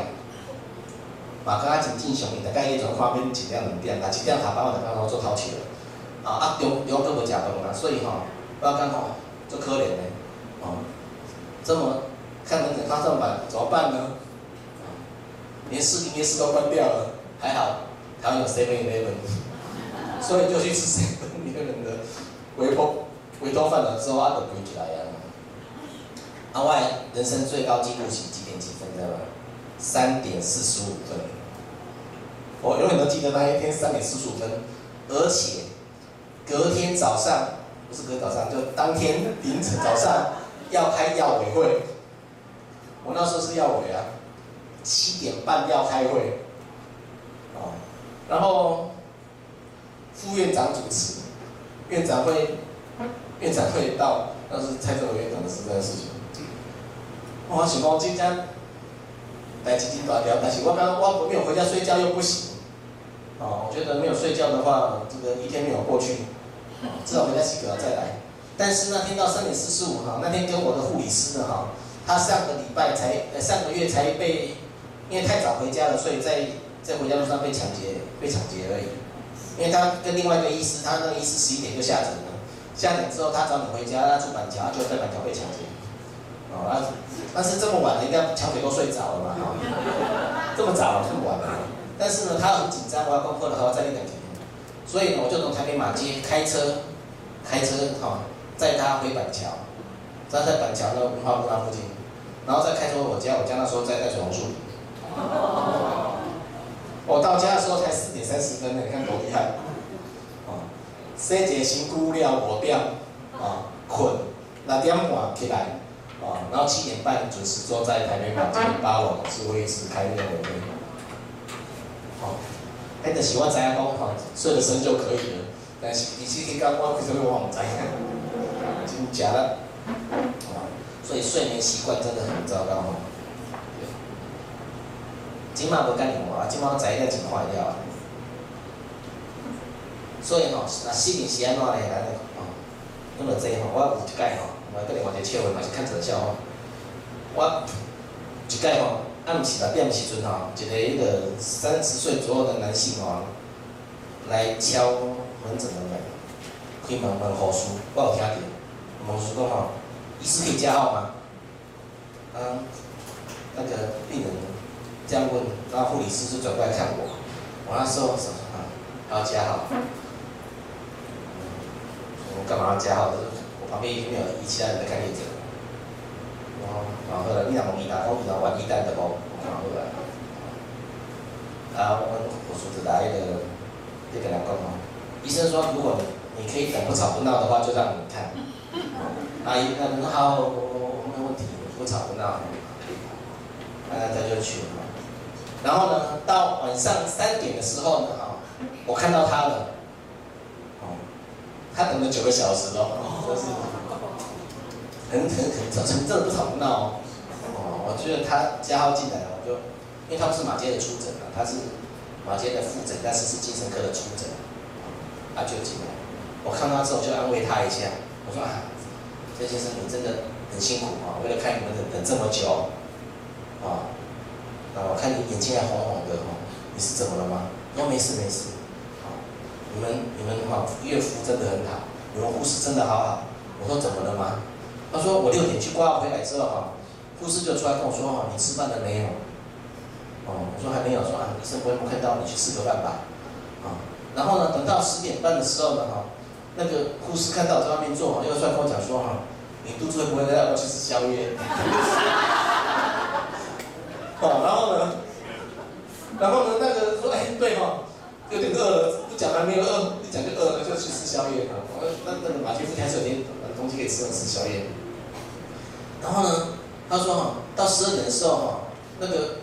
嘛刚刚真正常，大概迄种看片一点两点，啊一点下班我就刚好做头前了，啊啊中中都无食饭啦，所以吼，我感觉吼，足可怜的，哦，这么看门诊看这么晚，怎么办呢？连士林夜市都关掉了，还好台湾有 Seven Eleven，所以就去吃 Seven Eleven 的微波。回头饭了之后，阿都跪起来呀。阿外人生最高纪录是几点几分，知道吗？三点四十五分。我永远都记得那一天三点四十五分，而且隔天早上不是隔早上，就当天凌晨早上要开药委会。我那时候是药委啊，七点半要开会。哦，然后副院长主持，院长会。院长会到，那是蔡政委院长的时代的事情。我想讲今天代志真大条，但是我刚刚我没有回家睡觉又不行。哦，我觉得没有睡觉的话，这个一天没有过去，至少回家洗个再来。但是那天到三点四十五哈，那天跟我的护理师呢哈，他上个礼拜才呃上个月才被，因为太早回家了，所以在在回家路上被抢劫，被抢劫而已。因为他跟另外一个医师，他那个医师十一点就下诊了。下诊之后，他找你回家，他住板桥，就在板桥被抢劫。哦，那但是这么晚了，应该抢匪都睡着了嘛？哈，[LAUGHS] 这么早，这么晚了。但是呢，他很紧张，我要攻克的话再练两天。所以呢，我就从台北马街开车，开车哈，载他回板桥，站在板桥的文化路那附近，然后再开车回我家。我家那时候在在水龙树。我到家的时候才四点三十分呢，你看多厉害。洗一个身躯了五点，啊，困六点半起来，啊，然后七点半准时坐在台北马偕八楼是会议室开那个会，好，迄个是我知影讲吼，睡得深就可以了，但是你去讲我为什么我唔知影，真假的，啊，所以睡眠习惯真的很糟糕吼，今嘛无干你话，今嘛我知影真快了。所以吼，那失眠是安怎呢？来，哦，那么这吼，我有一摆吼，我跟另外一个笑话嘛是看成笑话。我一摆吼，暗时六点时阵吼，一个迄个三十岁左右的男性吼，来敲门诊的门，开门问护士，我有听到，护士讲吼，医师可以加号吗？嗯，那个病人这样问，然后护理师就转过来看我，我那时候说啊，要加号。我干嘛要加号？就是我旁边已经没有其他人在看病诊。哦，然后后来你两个医单，我医单完医单的哦，我看后来。啊，我我说的来一个，这个两个嘛。医生说，如果你可以等不吵不闹的话，就让你看。阿姨，那很好，我我没问题，不吵不闹。那他就去了。然后呢，到晚上三点的时候呢，啊，我看到他了。他等了九个小时了，真是很很很早晨，真的不吵不闹哦。哦，我觉得他加号进来了，我就，因为他不是马街的出诊啊，他是马街的复诊，但是是精神科的出诊，他就进来。我看到之后就安慰他一下，我说啊，郑先生你真的很辛苦啊，为了看你们等等这么久，啊，啊，我看你眼睛还红红的哈，你是怎么了吗？说没事没事。你们你们哈，医服务真的很好，你们护士真的好好。我说怎么了吗？他说我六点去挂号回来之后哈，护士就出来跟我说哈，你吃饭了没有？哦，我说还没有，说啊，医生不会看到你去吃个饭吧？啊，然后呢，等到十点半的时候呢哈，那个护士看到我在外面坐哈，又出来跟我讲说哈，你肚子会不会要要去吃宵夜？哦，[LAUGHS] 然后呢，然后呢，那个说哎对哈。有点饿了，不讲还没有饿，一讲就饿了，就去吃宵夜啊！我那那个马偕附近还是有点东西可以吃，吃宵夜。然后呢，他说哈，到十二点的时候哈，那个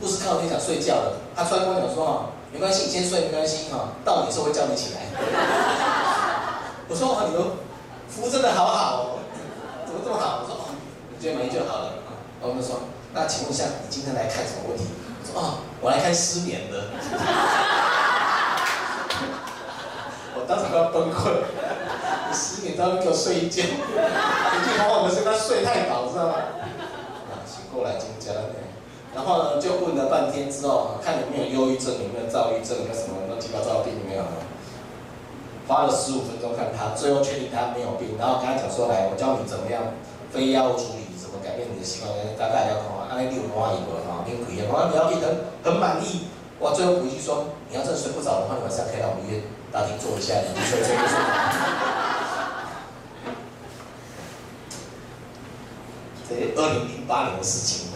护士看到你想睡觉了，他突然跟我讲说哈，没关系，你先睡没关系哈，到你的时候会叫你起来。我说哇，你们服务真的好好哦，怎么这么好？我说哦，你觉得满意就好了。我们说，那请问一下，你今天来看什么问题？我说哦，我来看失眠的。[LAUGHS] 我当场都要崩溃，失眠，他会给我睡一觉。有句话我们说他睡太饱，知道吗？啊，醒过来就讲了。然后呢，就问了半天之后，看有没有忧郁症，有没有躁郁症，有没有什么乱七八糟的病没有？花了十五分钟看他，最后确定他没有病，然后跟他讲说：“来，我教你怎么样非药物处理，怎么改变你的习惯。”大概要看啊，安尼你有满意无？哈，恁可以，我了解很很满意。我最后回去说：“你要真的睡不着的话，你晚上可以来我们医院大厅坐一下，你睡睡就睡。”这二零零八年的事情，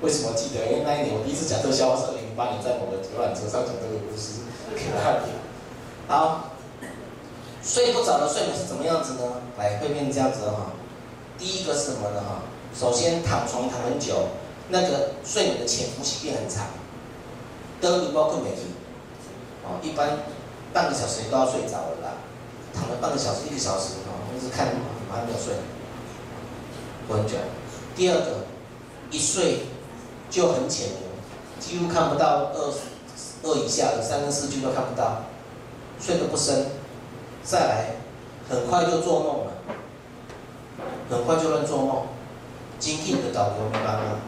为什么记得？因为那一年我第一次讲特效是二零零八年在某个游览车上讲这个故事给他听。好。睡不着的睡眠是怎么样子呢？来，会变成这样子哈。第一个是什么呢？哈，首先躺床躺很久，那个睡眠的潜伏期变很长，都一包困没去。哦，一般半个小时你都要睡着了啦。躺了半个小时、一个小时，哈，一直看马上没有睡，很久。第二个，一睡就很浅，几乎看不到二二以下的三跟四就都看不到，睡得不深。再来，很快就做梦了，很快就能做梦，精进的导游明白吗？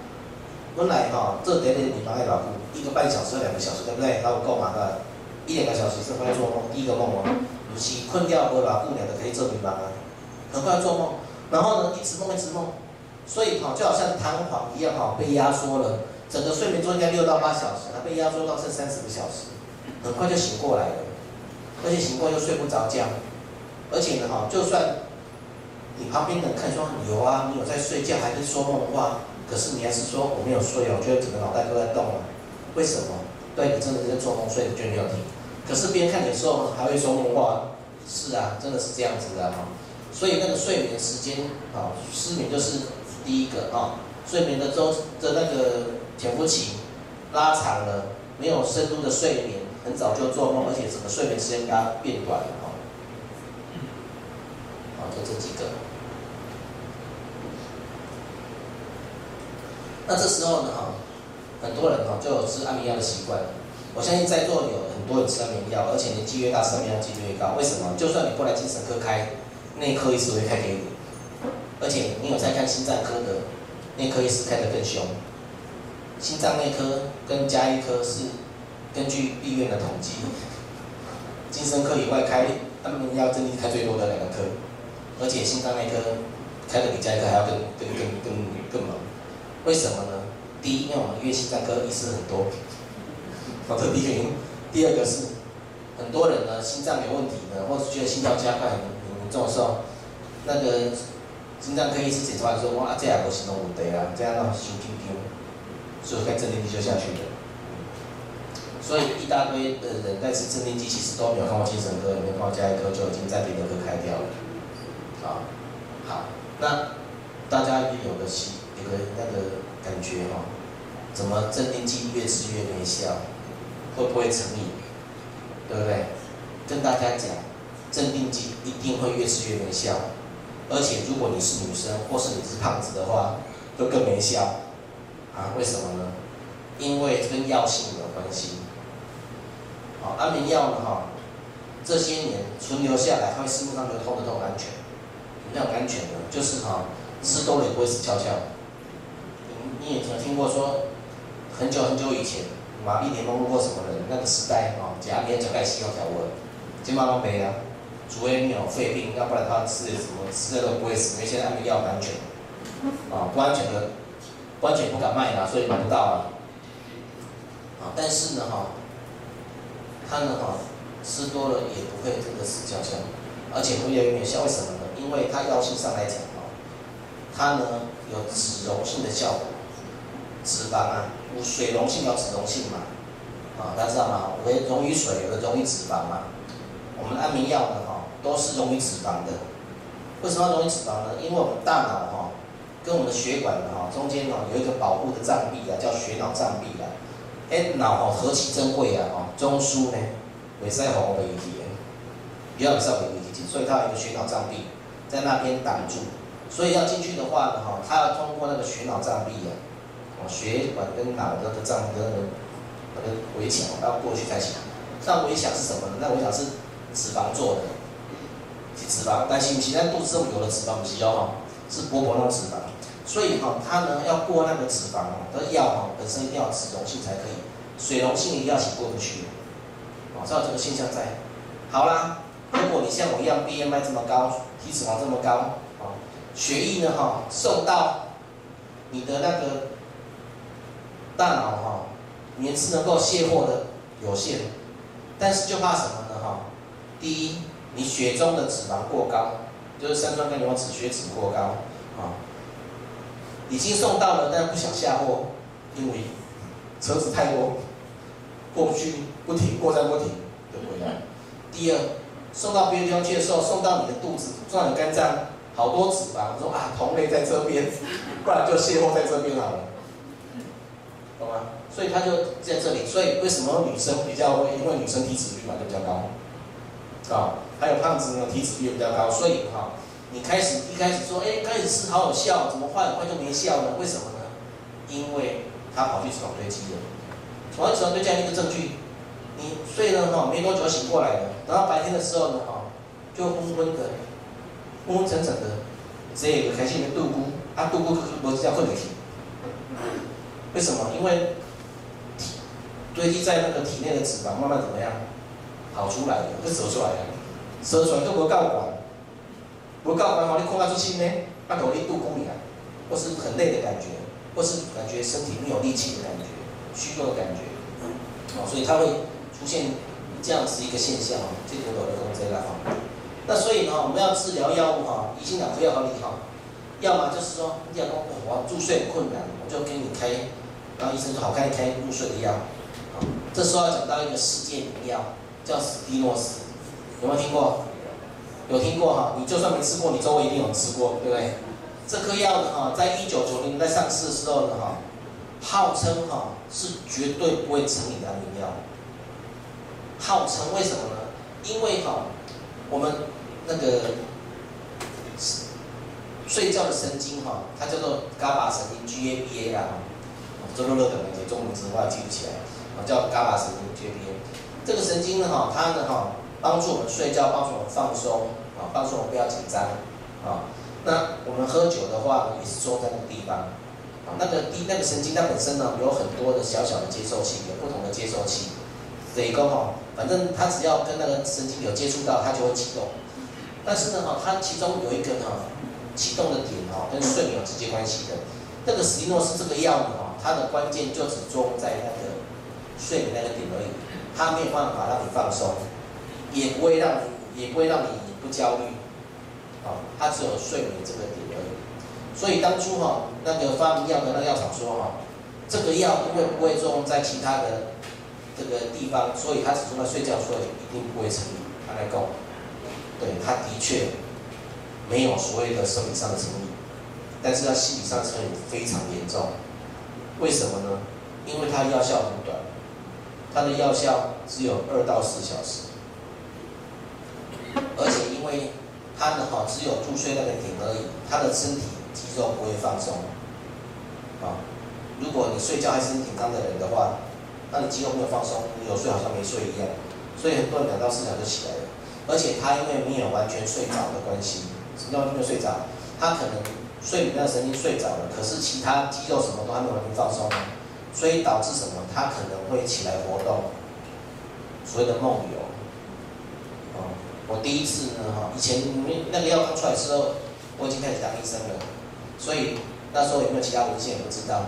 本来哈，这点点你妨碍老夫，一个半小时、两个小时，对不对？那我够嘛的，一两个小时是快做梦，第一个梦哦，不是困掉不老夫两个可以做明白吗？很快做梦，然后呢，一直梦一直梦，所以哈，就好像弹簧一样哈，被压缩了，整个睡眠中应该六到八小时，它被压缩到剩三十个小时，很快就醒过来了。而且醒过又睡不着觉，而且呢哈，就算你旁边的人看说有啊，你有在睡觉，还是说梦话，可是你还是说我没有睡哦，我觉得整个脑袋都在动啊，为什么？对，你真的是在做梦，睡觉没有停。可是别人看你的时候还会说梦话，是啊，真的是这样子的哈。所以那个睡眠时间啊，失眠就是第一个啊，睡眠的周的那个潜伏期拉长了，没有深度的睡眠。很早就做梦，而且整个睡眠时间给它变短了哈。好，就这几个。那这时候呢哈，很多人哈就有吃安眠药的习惯。我相信在座有很多人吃安眠药，而且年纪越大，吃安眠药几率越高。为什么？就算你过来精神科开，内科医师会开给你。而且你有在看心脏科的，内科医师开得更凶。心脏内科跟家医科是。根据医院的统计，精神科以外开安眠药、镇定开最多的两个科，而且心脏内科开的比家医科还要更更更更更猛。为什么呢？第一，因为我们医院心脏科医师很多，好，这第一个原因。第二个是很多人呢心脏有问题呢，或是觉得心跳加快很严重的时候，那个心脏科医师检查完说哇，这样不行了，我得啊，这样让心跳跳，所以开镇定剂就下去了。所以一大堆的人在吃镇定剂，其实都没有看过精神科，也没有看过家医科，就已经在别的科开掉了。啊，好，那大家也有个习，有个那个感觉哈，怎么镇定剂越吃越没效，会不会成瘾？对不对？跟大家讲，镇定剂一定会越吃越没效，而且如果你是女生或是你是胖子的话，都更没效。啊，为什么呢？因为跟药性有关系。安眠药呢？哈，这些年存留下来，它会市面上流通的都很安全。什么叫安全呢？就是哈，吃多了也不会死翘翘。你你也曾听过说，很久很久以前，玛丽莲梦露过什么人那个时代啊，假面脚盖西药条纹，金毛龙没了，除非你有肺病，要不然他吃什么吃了都不会死。因为现在安眠药很安全，啊，不安全的，不安全不敢卖啦，所以买不到啊。啊，但是呢，哈。它呢，哈，吃多了也不会真的死翘翘，而且会越来越有效。为什么呢？因为它药性上来讲，哈，它呢有脂溶性的效果，脂肪啊，水溶性有脂溶性嘛，啊，大家知道吗？有的溶于水，有的溶于脂肪嘛。我们安眠药呢，哈，都是溶于脂肪的。为什么溶于脂肪呢？因为我们大脑哈，跟我们的血管哈中间哈有一个保护的障壁啊，叫血脑障壁啊。哎，脑吼何其珍贵啊！吼，中枢呢，袂使互我袂记的，不要袂使袂记，所以它有一个血脑障壁在那边挡住，所以要进去的话呢，哈，它要通过那个血脑障壁啊，哦，血管跟脑的的障的那个围墙要过去才行。那围墙是什么呢？那围墙是脂肪做的，是脂肪，但是不是咱肚子上有的脂肪不是哦，是薄薄那种脂肪。所以哈，它呢要过那个脂肪哦，的药哈本身一定要脂溶性才可以，水溶性的药是过不去。哦，知道这个现象在。好啦，如果你像我一样 BMI 这么高，体脂肪这么高，啊，血液呢哈送到你的那个大脑哈，也是能够卸货的有限，但是就怕什么呢哈？第一，你血中的脂肪过高，就是三酸甘油酯血脂过高，啊。已经送到了，但不想下货，因为车子太多，过不去，不停，过站不停，就回来。第二，送到别的地方去的时候，送到你的肚子，送到你肝脏，好多脂肪，说啊，同类在这边，不然就卸货在这边好了，懂吗？所以他就在这里。所以为什么女生比较会？因为女生体脂率嘛就比较高，啊，还有胖子呢，体脂率也比较高，所以哈。你开始一开始说，哎，开始吃好有效，怎么换很快就没效呢？为什么呢？因为他跑去脂肪堆积了，跑去脂肪堆积一个证据，你睡了哈，没多久醒过来了，等到白天的时候呢，哈，就昏昏的，昏昏沉沉的，这个开心的度孤，啊度孤不是叫困得起，为什么？因为堆积在那个体内的脂肪慢慢怎么样跑出来了，就折出来了，折出来都不够管。不告白，好，你空下出去呢？那头力度公里啊，或是很累的感觉，或是感觉身体没有力气的感觉，虚弱的感觉，哦，所以它会出现这样子一个现象哦，这个我的工作来哈。那所以呢，我们要治疗药物哈，已经两副药和你哈，要么就是说，你讲说我入睡很困难，我就给你开，然后医生说好开开入睡的药，啊，这时候要讲到一个世界名药，叫史蒂诺斯，有没有听过？有听过哈？你就算没吃过，你周围一定有吃过，对不对？这颗药呢哈，在一九九零年代上市的时候呢哈，号称哈是绝对不会成瘾的安眠药。号称为什么呢？因为哈，我们那个睡觉的神经哈，它叫做伽马神经 GABA 啊，周乐乐等那些中文词我记不起来，啊叫伽马神经 GABA。这个神经呢哈，它呢哈。帮助我们睡觉，帮助我们放松，啊，帮助我们不要紧张，啊，那我们喝酒的话，也是坐在那个地方，啊，那个地那个神经它本身呢有很多的小小的接收器，有不同的接收器，这一个哈，反正它只要跟那个神经有接触到，它就会启动。但是呢哈，它其中有一个呢启动的点哈，跟睡眠有直接关系的。那个史蒂诺是这个药物哈，它的关键就只作用在那个睡眠那个点而已，它没有办法让你放松。也不会让你，也不会让你不焦虑，啊，它只有睡眠这个点而已。所以当初哈，那个发明药的那个药厂说哈，这个药因为不会作用在其他的这个地方，所以它只用在睡觉，所以一定不会成瘾。他来讲，对，他的确没有所谓的生理上的成瘾，但是它心理上成瘾非常严重。为什么呢？因为它药效很短，它的药效只有二到四小时。而且因为他的哈，只有入睡那个点而已，他的身体肌肉不会放松。啊，如果你睡觉还是很紧张的人的话，那你肌肉没有放松，你有睡好像没睡一样。所以很多人两到四小时就起来了。而且他因为没有完全睡着的关系，什么叫没有睡着？他可能睡眠那个神经睡着了，可是其他肌肉什么都还没有完全放松，所以导致什么？他可能会起来活动，所谓的梦游。啊我第一次呢，哈，以前那个药刚出来的时候，我已经开始当医生了，所以那时候有没有其他文献也不知道。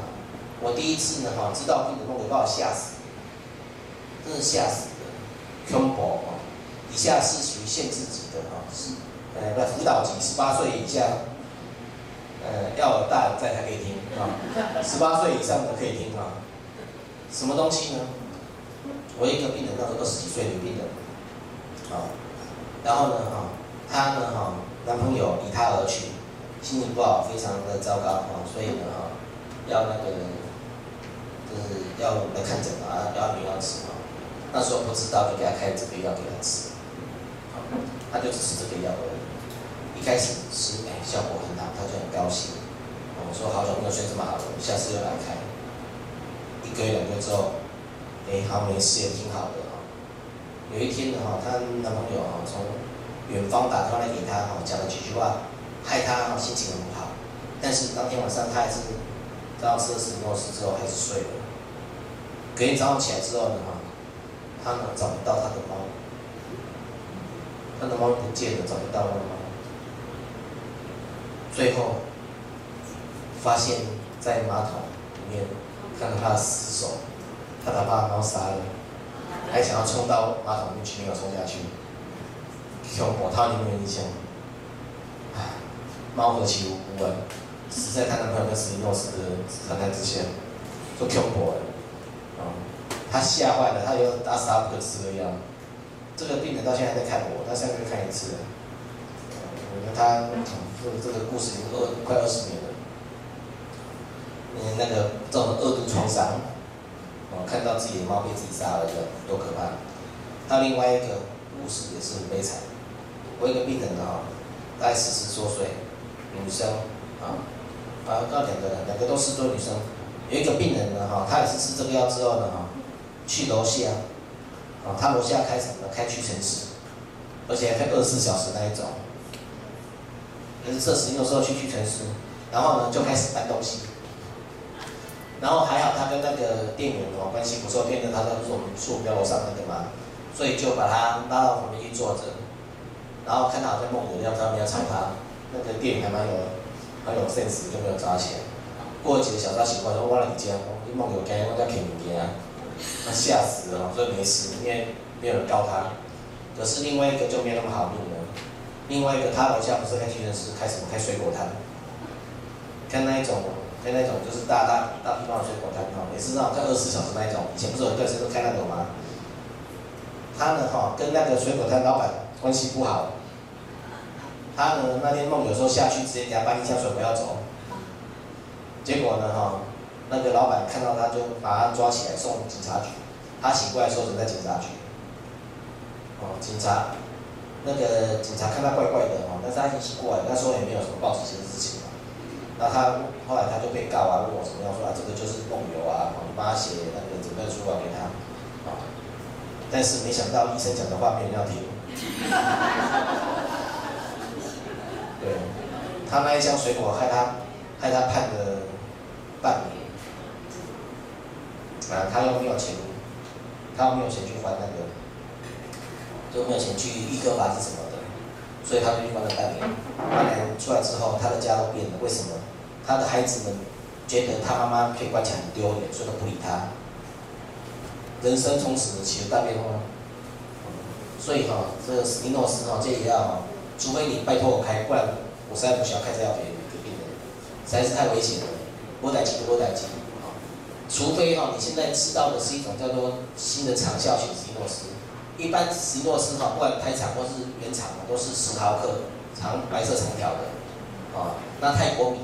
我第一次呢，哈，知道病人梦游把我吓死，真是吓死的，恐怖啊！以下是属于限制级的哈，是呃，辅导级，十八岁以下，呃，要有大人在才可以听啊，十八岁以上的可以听啊。什么东西呢？我一个病人，那时候二十几岁女病人，啊。然后呢，哈，她呢，哈，男朋友离她而去，心情不好，非常的糟糕，哈，所以呢，哈，要那个，就是要来看诊嘛，要安眠药吃嘛。那时候不知道，就给她开这个药给她吃，好，她就只吃这个药而已。一开始吃，哎，效果很好，她就很高兴。我说好久没有睡这么好了，下次又来开。一个月两个月之后，哎，好没事也挺好的。有一天，哈，她男朋友哈从远方打电话来给她哈，讲了几句话，害她心情很不好。但是当天晚上她还是早上吃了史迪诺斯之后还是睡了。隔天早上起来之后呢哈，他呢找不到她的猫，她的猫不见了，找不到了猫。最后发现，在马桶里面看到她的尸首，她把她的猫杀了，还想要冲到马桶里去，没有冲下去。恐怖，他有没有印象？唉，猫何其无辜啊！死在他男朋友跟史蒂诺斯的谈谈之下，做恐怖的，啊，他吓坏了，他又打死他不可吃的药。这个病人到现在还在看我，他下个月看一次。我觉得他，这个这个故事已经二快二十年了。嗯，那个这种二度创伤，哦，看到自己的猫被自己杀了，这多可怕！还有另外一个故事也是很悲惨。我一个病人啊，大概四十多岁，女生啊，啊，到两个人，两个都是多女生。有一个病人呢，哈，他也是吃这个药之后呢，哈，去楼下，啊，他楼下开什么？开屈臣氏，而且开二十四小时那一种。可是这时，有时候去屈臣氏，然后呢就开始搬东西。然后还好他跟那个店员哦关系不错，店员他都是我们宿标楼上那个嘛，所以就把他拉到旁边去坐着。然后看他好像梦游一样，他们要吵他，那个店员还蛮有，很有 sense，就没有抓起来。过几个小时，醒过来：“我来你家，你梦游该我在啃物件啊。”他吓死了，所以没事，因为没有人告他。可是另外一个就没那么好命了。另外一个他楼下不是开屈臣氏，开什么开水果摊？看那一种，看那种就是大大大地方的水果摊哈，也是那种在二十四小时那一种。以前不是有一段时间都开那种吗？他呢哈，跟那个水果摊老板关系不好。他呢那天梦有时候下去直接给他搬一箱水果要走，结果呢哈，那个老板看到他就把他抓起来送警察局。他醒过来时候在警察局，哦，警察，那个警察看他怪怪的哈，但是他已经醒过来，那时候也没有什么报警的事情。那他后来他就被告啊，问我怎么样说啊，这个就是梦游啊，你帮他写那个诊断书啊给他，啊，但是没想到医生讲的话没人要听。[LAUGHS] 对，他那一箱水果害他，害他判了半年，啊，他又没有钱，他又没有钱去还那个，就没有钱去易科罚金什么的，所以他就去关了半年。半年出来之后，他的家都变了，为什么？他的孩子们觉得他妈妈被关起来很丢脸，所以都不理他。人生从此起了大变化。所以哈，这个史蒂诺斯哈，这也要。除非你拜托我开，不然我实在不需要开这药给给病人，实在是太危险了。多带几，多带几，啊！除非哈，你现在吃到的是一种叫做新的长效型史蒂诺斯，一般史蒂诺斯哈，不管胎长或是原厂都是十毫克，长白色长条的，啊，那泰国米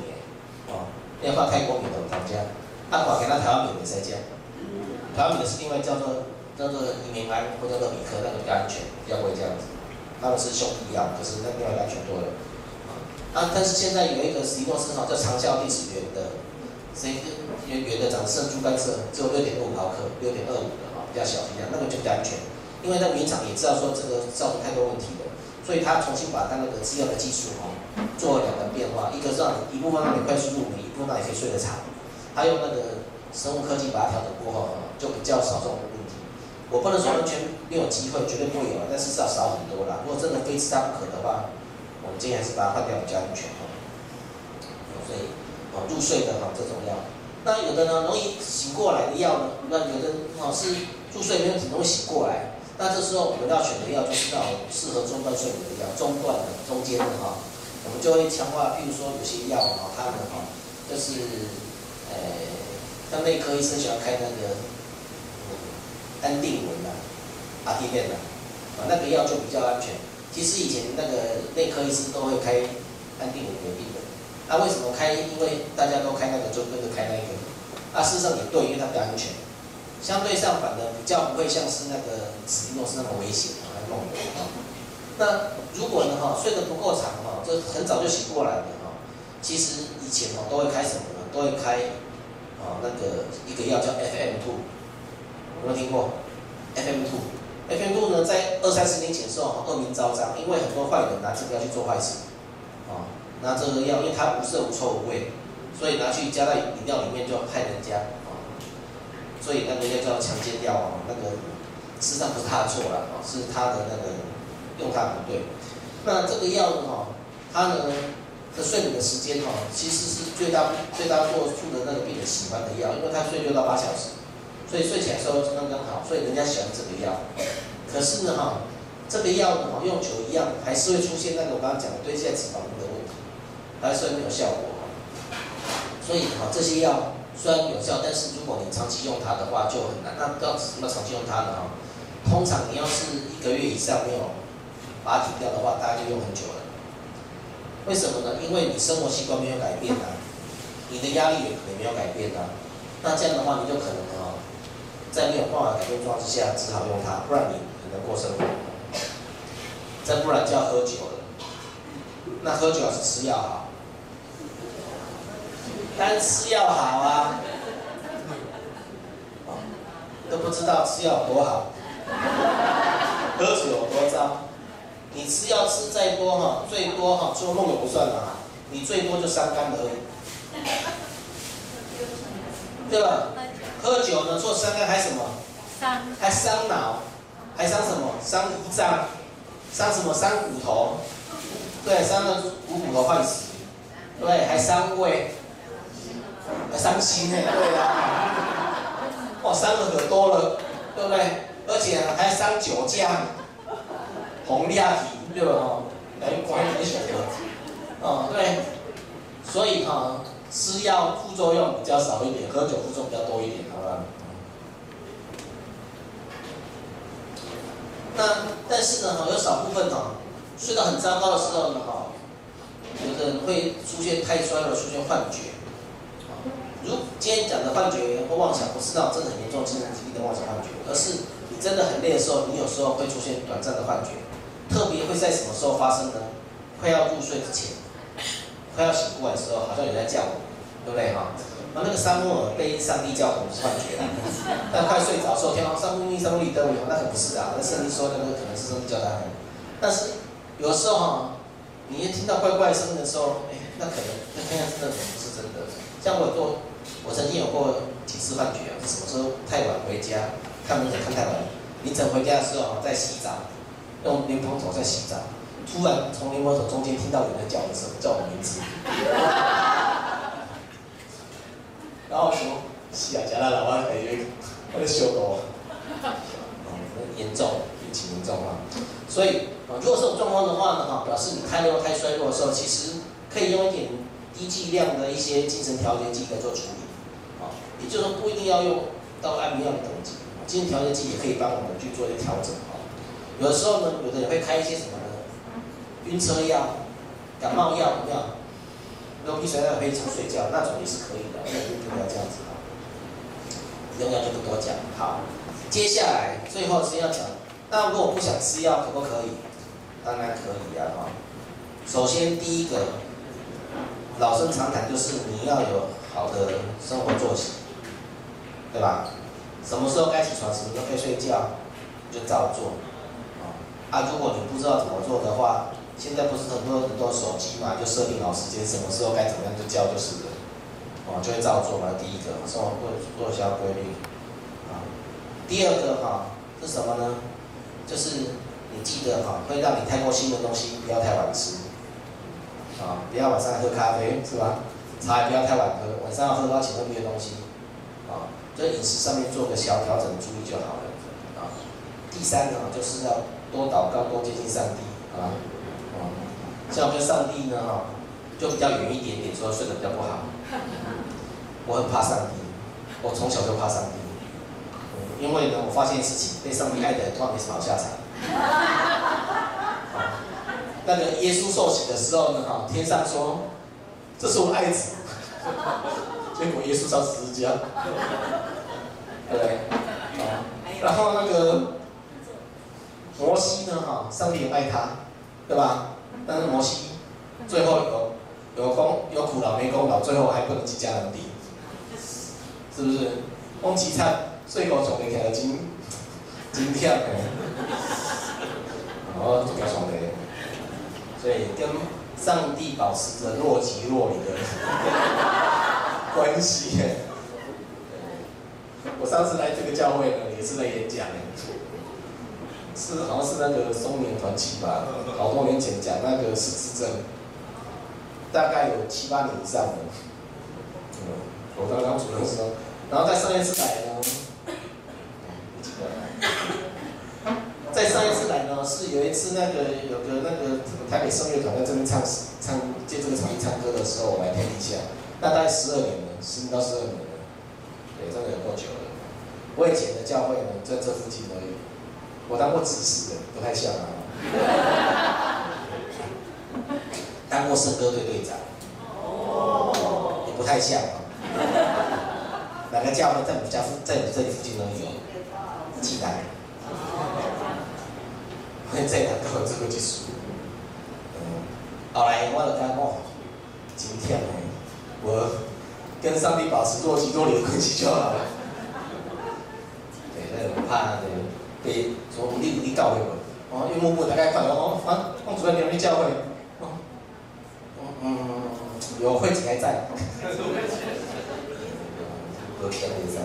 要放泰国米的我们家，阿华给他台湾米没在加，台湾米的是另外叫做叫做伊美安或叫做米克，那个比较安全，比较不会这样子。他们是兄弟一样，可是那另外安全多了。啊，但是现在有一个史蒂诺斯哈，叫长效定是圆的，是一个圆圆的，长得像猪肝色，只有六点五毫克，六点二五的哈，比较小一点，那个就比较安全。因为那原厂也知道说这个造成太多问题了，所以他重新把他那个制药的技术哈做了两个变化，一个是让你一部分让你快速入眠，一部分让你可以睡得长。他用那个生物科技把它调整过后，就比较少这种问题。我不能说完全没有机会，绝对不会有，但是至少少很多啦。如果真的非吃它不可的话，我们建议还是把它换掉比较安全哈。所以，哦，入睡的哈这种药，那有的呢容易醒过来的药呢，那有的哦是入睡没有很容易醒过来，那这时候我们要选的药就是到适合中断睡眠的药，中断的、中间的哈，我们就会强化，譬如说有些药哈，它们哈就是，呃，像内科医生喜欢开那个。安定稳呐，阿地面呐，啊，那个药就比较安全。其实以前那个内科医师都会开安定稳给病人，那为什么开？因为大家都开那个，就跟着开那个。啊，事实上也对，因为它比较安全。相对上反的比较不会像是那个史蒂诺斯那么危险啊，还梦游啊。那如果呢哈睡得不够长哈，就很早就醒过来的哈，其实以前哈都会开什么呢？都会开啊那个一个药叫 FM two。有没有听过？FM two，FM two 呢，在二三十年前的时候恶名昭彰，因为很多坏人拿这个药去做坏事，啊，拿这个药，因为它无色无臭无味，所以拿去加在饮料里面就害人家，啊，所以那个药叫强奸药啊，那个事实上不是他的错了，是他的那个用它不对。那这个药呢，哈，它呢的睡眠的时间哈，其实是最大最大多数的那个病人喜欢的药，因为它睡六到八小时。所以睡起来时候刚刚好，所以人家喜欢这个药。可是呢，哈，这个药呢，哈，用久一样还是会出现那个我刚刚讲的堆积在脂肪的问题，还是没有效果。所以哈，这些药虽然有效，但是如果你长期用它的话就很难。那要怎么长期用它呢？哈，通常你要是一个月以上没有把它停掉的话，大家就用很久了。为什么呢？因为你生活习惯没有改变啊，你的压力也可能没有改变啊。那这样的话，你就可能哦。在没有办法改变状况之下，只好用它，不然你很难过生活。再不然就要喝酒了。那喝酒还是吃药好？当然吃药好啊！都不知道吃药有多好，喝酒有多糟。你吃药吃再多哈，最多哈做梦也不算了，你最多就伤肝而已，对吧？喝酒呢，做伤肝还什么？伤还伤脑，还伤什么？伤胰脏，伤什么？伤骨头，对，伤的股骨头坏死，对，还伤胃，还伤心呢，对啊，哦，伤的可多了，对不对？而且还伤酒驾，红利亚体，对吧？哦，来关你血的，哦，对，所以哈。吃药副作用比较少一点，喝酒副作用比较多一点，好吧？那但是呢，哈，有少部分哈，睡到很糟糕的时候呢，哈，有的人会出现太衰了，出现幻觉。如今天讲的幻觉或妄想，不是那种真的很严重精神疾病的妄想幻觉，而是你真的很累的时候，你有时候会出现短暂的幻觉，特别会在什么时候发生呢？快要入睡之前。快要醒过来的时候，好像有人在叫我，对不对哈？那那个沙漠耳被上帝叫，不是幻觉啦。[LAUGHS] 但快睡着的时候，天王三木一三木一灯，那可不是啊。那圣经说那个可能是上帝叫他。但是有时候哈，你一听到怪怪声音的时候，哎，那可能那看看真的可能不是真的。像我做，我曾经有过几次幻觉啊，什么时候太晚回家，看门诊看太晚，凌晨回家的时候在洗澡，用莲蓬头在洗澡。突然从莲蓬头中间听到有人叫的时候，叫我名字，[LAUGHS] 然后说：“是啊，加拉老外感觉我在修狗，哦，严重，病情严重啊。所以啊，如果这种状况的话呢，哈，表示你太弱、太衰弱的时候，其实可以用一点低剂量的一些精神调节剂来做处理，啊，也就是说不一定要用到安眠药的等级，精神调节剂也可以帮我们去做一些调整，有的时候呢，有的人会开一些什么呢？晕车药、感冒药，有没有？流鼻水药可以常睡觉，那种也是可以的，那就不要这样子。用药就不多讲。好，接下来最后是要讲，那如果不想吃药，可不可以？当然可以啊！哈，首先第一个，老生常谈就是你要有好的生活作息，对吧？什么时候该起床，什么时候该睡觉，就照做。啊，如果你不知道怎么做的话，现在不是很多很多手机嘛，就设定好时间，什么时候该怎么样就叫就是了，哦，就会照做嘛。第一个，生活做做一下规律，啊，第二个哈是什么呢？就是你记得哈，会让你太过兴奋的东西不要太晚吃，啊，不要晚上喝咖啡是吧？茶也不要太晚喝，晚上要喝到前面的东西，啊，在饮食上面做个小调整注意就好了，啊，第三个就是要。多祷告，多接近上帝，啊，哦，像我跟上帝呢，哈，就比较远一点点，所以睡得比较不好。[LAUGHS] 我很怕上帝，我从小就怕上帝，因为呢，我发现自己被上帝爱的人，通常没什么好下场。那个耶稣受洗的时候呢，哈，天上说，这是我爱子，[LAUGHS] 结果耶稣上十字架，[LAUGHS] 对不对？然后那个。摩西呢？哈，上帝也爱他，对吧？但是摩西最后有有功有苦劳没功劳，最后还不能进迦南地，是不是？忘记他，最后总给开了金 [LAUGHS] 金票。哦，这么爽的，所以跟上帝保持着若即若离的关系。我上次来这个教会呢，也是来演讲，是好像是那个松年团体吧，好多年前讲那个失智症，大概有七八年以上了。嗯，我刚刚主任说，然后在上一次来呢，[LAUGHS] 在上一次来呢，是有一次那个有个那个台北声乐团在这边唱唱借这个场地唱歌的时候，我来听一下，那大概十二年了，十到十二年了，对，真的有够久了。我以前的教会呢，在这附近而已，我当过执事的，不太像啊。当过圣歌队队长，哦，也不太像啊。哪个教会在我们家附，在我们这里附近都有？期待。会在哪个这个技术？嗯，好来，我来讲哦，今天呢，我跟上帝保持若即若离的关系就好了。对，那个怕的被说你你教会我，哦，因为我大概看到哦，啊，我主任你们教会，哦，嗯，有会籍还在。有钱也在，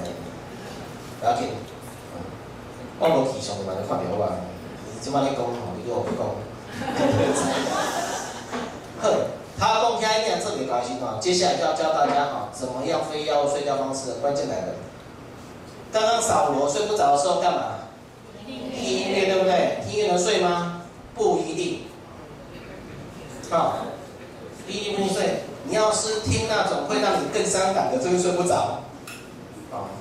不要紧，我无去上就慢慢看着我。今晚你讲吼，你叫我不讲。哼，他讲起来一定特别高兴哦。接下来就要教大家哈，怎么样非要睡觉方式的关键来了。刚刚扫罗睡不着的时候干嘛？对不对？听音乐能睡吗？不一定。好，不一定不能睡。你要是听那种会让你更伤感的，就会睡不着。啊，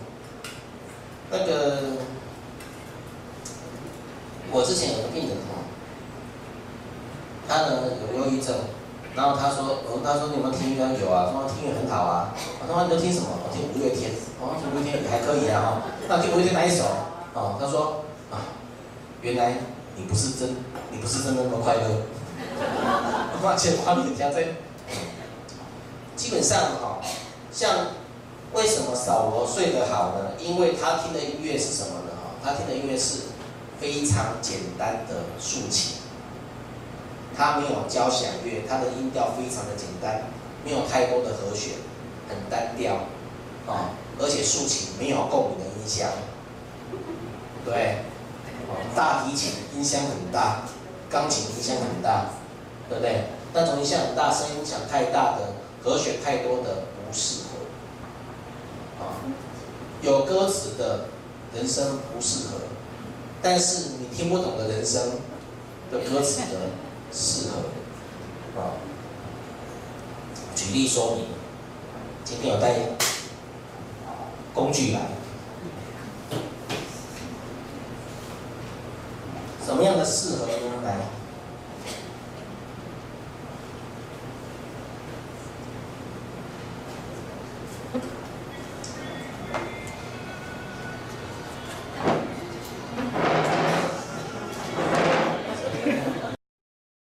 那个，我之前有个病人哈，他呢有忧郁症，然后他说，哦，他说你有没有听音乐？有啊，他说听音乐很好啊。我说你都听什么？我听五月天，哦，听五月天也还可以啊哈。那听五月天哪一首？哦，他说，原来你不是真，你不是真的那么快乐。[LAUGHS] 抱歉，花你的家在。基本上哈，像。为什么扫罗睡得好呢？因为他听的音乐是什么呢？哈，他听的音乐是非常简单的竖琴，他没有交响乐，他的音调非常的简单，没有太多的和弦，很单调，啊，而且竖琴没有共鸣的音箱，对，大提琴音箱很大，钢琴音箱很大，对不对？那种音箱很大，声音响太大的，和弦太多的不适合。啊有歌词的人生不适合，但是你听不懂的人生的歌词的适合。啊，举例说明，今天有带工具来，什么样的适合呢？来。